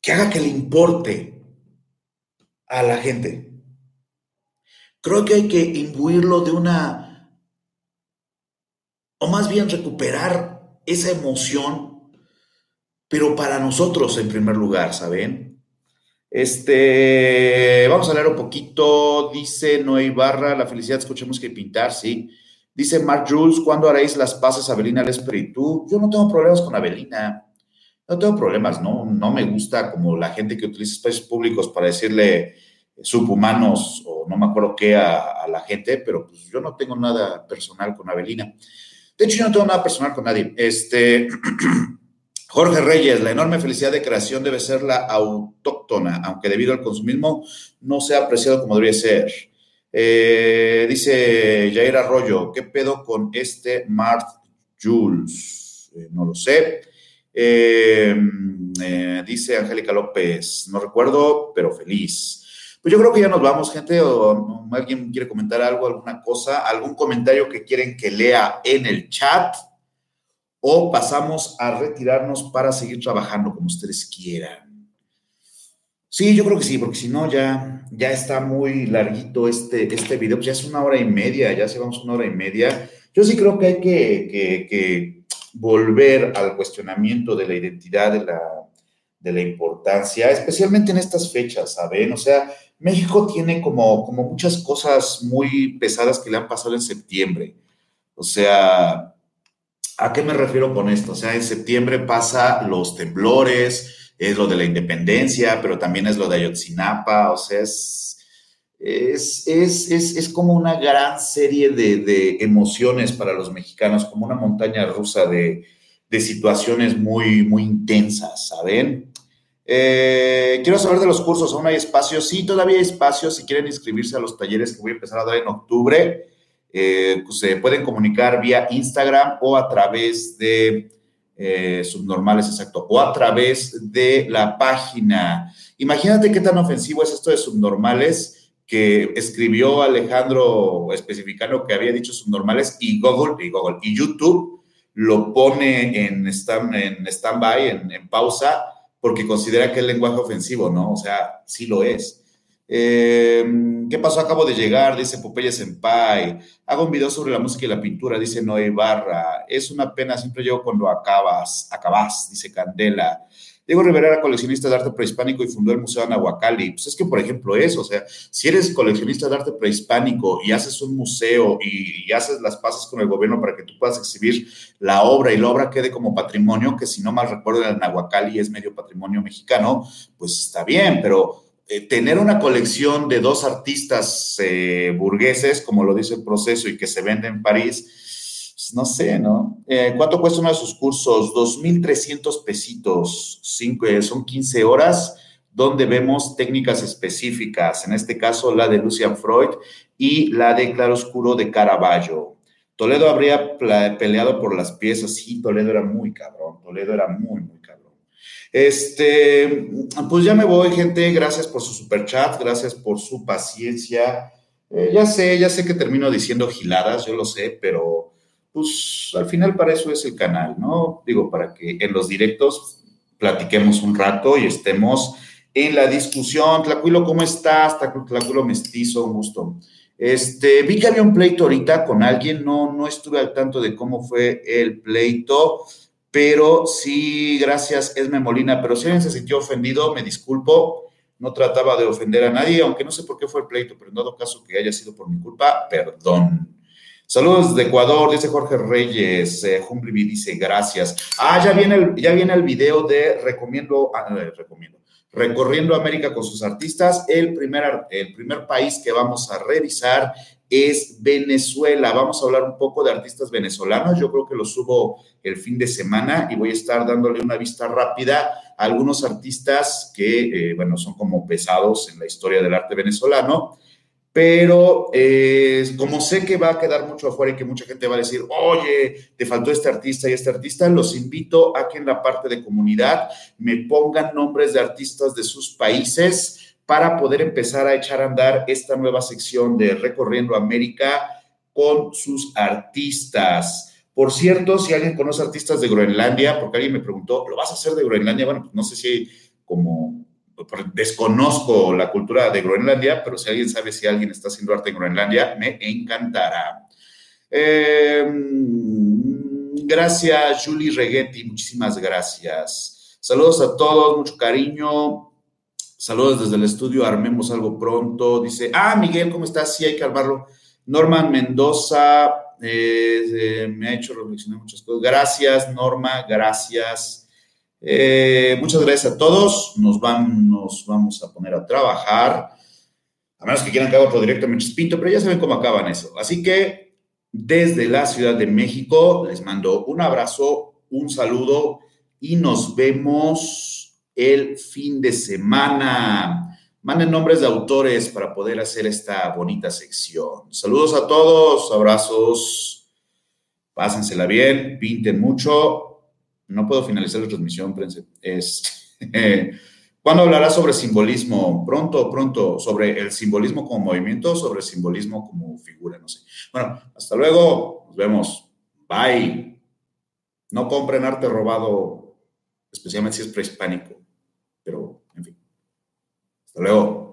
que haga que le importe a la gente. Creo que hay que imbuirlo de una, o más bien recuperar esa emoción pero para nosotros en primer lugar, ¿saben? Este, vamos a leer un poquito, dice Noé Barra, la felicidad, escuchemos que pintar, sí. Dice Mark Jules, ¿cuándo haréis las paces Abelina Lesper y tú? Yo no tengo problemas con Abelina, no tengo problemas, ¿no? No me gusta como la gente que utiliza espacios públicos para decirle subhumanos o no me acuerdo qué a, la gente, pero pues yo no tengo nada personal con Abelina. De hecho, yo no tengo nada personal con nadie. Este, Jorge Reyes, la enorme felicidad de creación debe ser la autóctona, aunque debido al consumismo no sea apreciado como debería ser. Eh, dice Jair Arroyo, ¿qué pedo con este Mart Jules? Eh, no lo sé. Eh, dice Angélica López, no recuerdo, pero feliz. Pues yo creo que ya nos vamos, gente, alguien quiere comentar algo, alguna cosa, algún comentario que quieren que lea en el chat o pasamos a retirarnos para seguir trabajando como ustedes quieran. Sí, yo creo que sí, porque si no ya, ya está muy larguito este, este video, pues ya es una hora y media, ya llevamos una hora y media. Yo sí creo que hay que, que, volver al cuestionamiento de la identidad, de la, de la importancia, especialmente en estas fechas, ¿saben? O sea, México tiene como, como muchas cosas muy pesadas que le han pasado en septiembre. O sea, ¿A qué me refiero con esto? O sea, en septiembre pasa los temblores, es lo de la independencia, pero también es lo de Ayotzinapa, o sea, es, es, es, como una gran serie de, emociones para los mexicanos, como una montaña rusa de, situaciones muy, muy intensas, ¿saben? Eh, quiero saber de los cursos, ¿aún hay espacios? Sí, todavía hay espacios si quieren inscribirse a los talleres que voy a empezar a dar en octubre. Eh, pues, se pueden comunicar vía Instagram o a través de eh, subnormales, exacto, o a través de la página. Imagínate qué tan ofensivo es esto de subnormales que escribió Alejandro especificando que había dicho subnormales y Google y Google y YouTube lo pone en stand en standby, en, en pausa, porque considera que es lenguaje ofensivo, ¿no? O sea, sí lo es. Em, ¿Qué pasó? Acabo de llegar, dice Popeye Senpai. Hago un video sobre la música y la pintura, dice Noé Barra. Es una pena, siempre llego cuando acabas, acabas, dice Candela. Diego Rivera era coleccionista de arte prehispánico y fundó el Museo Anahuacalli. Pues es que, por ejemplo, eso, o sea, si eres coleccionista de arte prehispánico y haces un museo y, haces las pases con el gobierno para que tú puedas exhibir la obra y la obra quede como patrimonio, que si no mal recuerdo, el Anahuacalli es medio patrimonio mexicano, pues está bien, pero eh, tener una colección de dos artistas eh, burgueses, como lo dice el proceso, y que se vende en París, pues no sé, ¿no? Eh, ¿Cuánto cuesta uno de sus cursos? 2.300 pesitos, cinco, son 15 horas, donde vemos técnicas específicas, en este caso la de Lucian Freud y la de Claroscuro de Caravaggio. Toledo habría peleado por las piezas, sí, Toledo era muy cabrón, Toledo era muy, muy este, pues ya me voy, gente. Gracias por su super chat, gracias por su paciencia. Eh, ya sé, ya sé que termino diciendo giladas, yo lo sé, pero pues al final para eso es el canal, ¿no? Digo, para que en los directos platiquemos un rato y estemos en la discusión. Tlacuilo, ¿cómo estás? Tlacuilo mestizo, un gusto. Este, vi que había un pleito ahorita con alguien, no, no estuve al tanto de cómo fue el pleito pero sí, gracias, Esme Molina, pero si alguien se sintió ofendido, me disculpo, no trataba de ofender a nadie, aunque no sé por qué fue el pleito, pero en dado caso que haya sido por mi culpa, perdón. Saludos de Ecuador, dice Jorge Reyes. Eh, dice gracias. Ah, ya viene el, ya viene el video de recomiendo, ah, recomiendo, recorriendo América con sus artistas. El primer, el primer país que vamos a revisar es Venezuela. Vamos a hablar un poco de artistas venezolanos. Yo creo que lo subo el fin de semana y voy a estar dándole una vista rápida a algunos artistas que, eh, bueno, son como pesados en la historia del arte venezolano pero eh, como sé que va a quedar mucho afuera y que mucha gente va a decir, oye, te faltó este artista y este artista, los invito a que en la parte de comunidad me pongan nombres de artistas de sus países para poder empezar a echar a andar esta nueva sección de Recorriendo América con sus artistas. Por cierto, si alguien conoce artistas de Groenlandia, porque alguien me preguntó, ¿lo vas a hacer de Groenlandia? Bueno, pues no sé si como desconozco la cultura de Groenlandia, pero si alguien sabe si alguien está haciendo arte en Groenlandia, me encantará. Em, gracias, Julie Reghetti, muchísimas gracias. Saludos a todos, mucho cariño. Saludos desde el estudio, armemos algo pronto. Dice, ah, Miguel, ¿cómo estás? Sí, hay que armarlo. Norman Mendoza, eh, eh, me ha hecho reflexionar muchas cosas. Gracias, Norma, gracias. Eh, muchas gracias a todos. Nos, van, nos vamos a poner a trabajar. A menos que quieran que haga otro directo me Pinto, pero ya saben cómo acaban eso. Así que desde la Ciudad de México les mando un abrazo, un saludo y nos vemos el fin de semana. Manden nombres de autores para poder hacer esta bonita sección. Saludos a todos, abrazos, pásensela bien, pinten mucho no puedo finalizar la transmisión, Prense. Es, ¿Cuándo hablará sobre simbolismo? Pronto, pronto, sobre el simbolismo como movimiento, sobre el simbolismo como figura, no sé. Bueno, hasta luego, nos vemos. Bye. No compren arte robado, especialmente si es prehispánico. Hasta.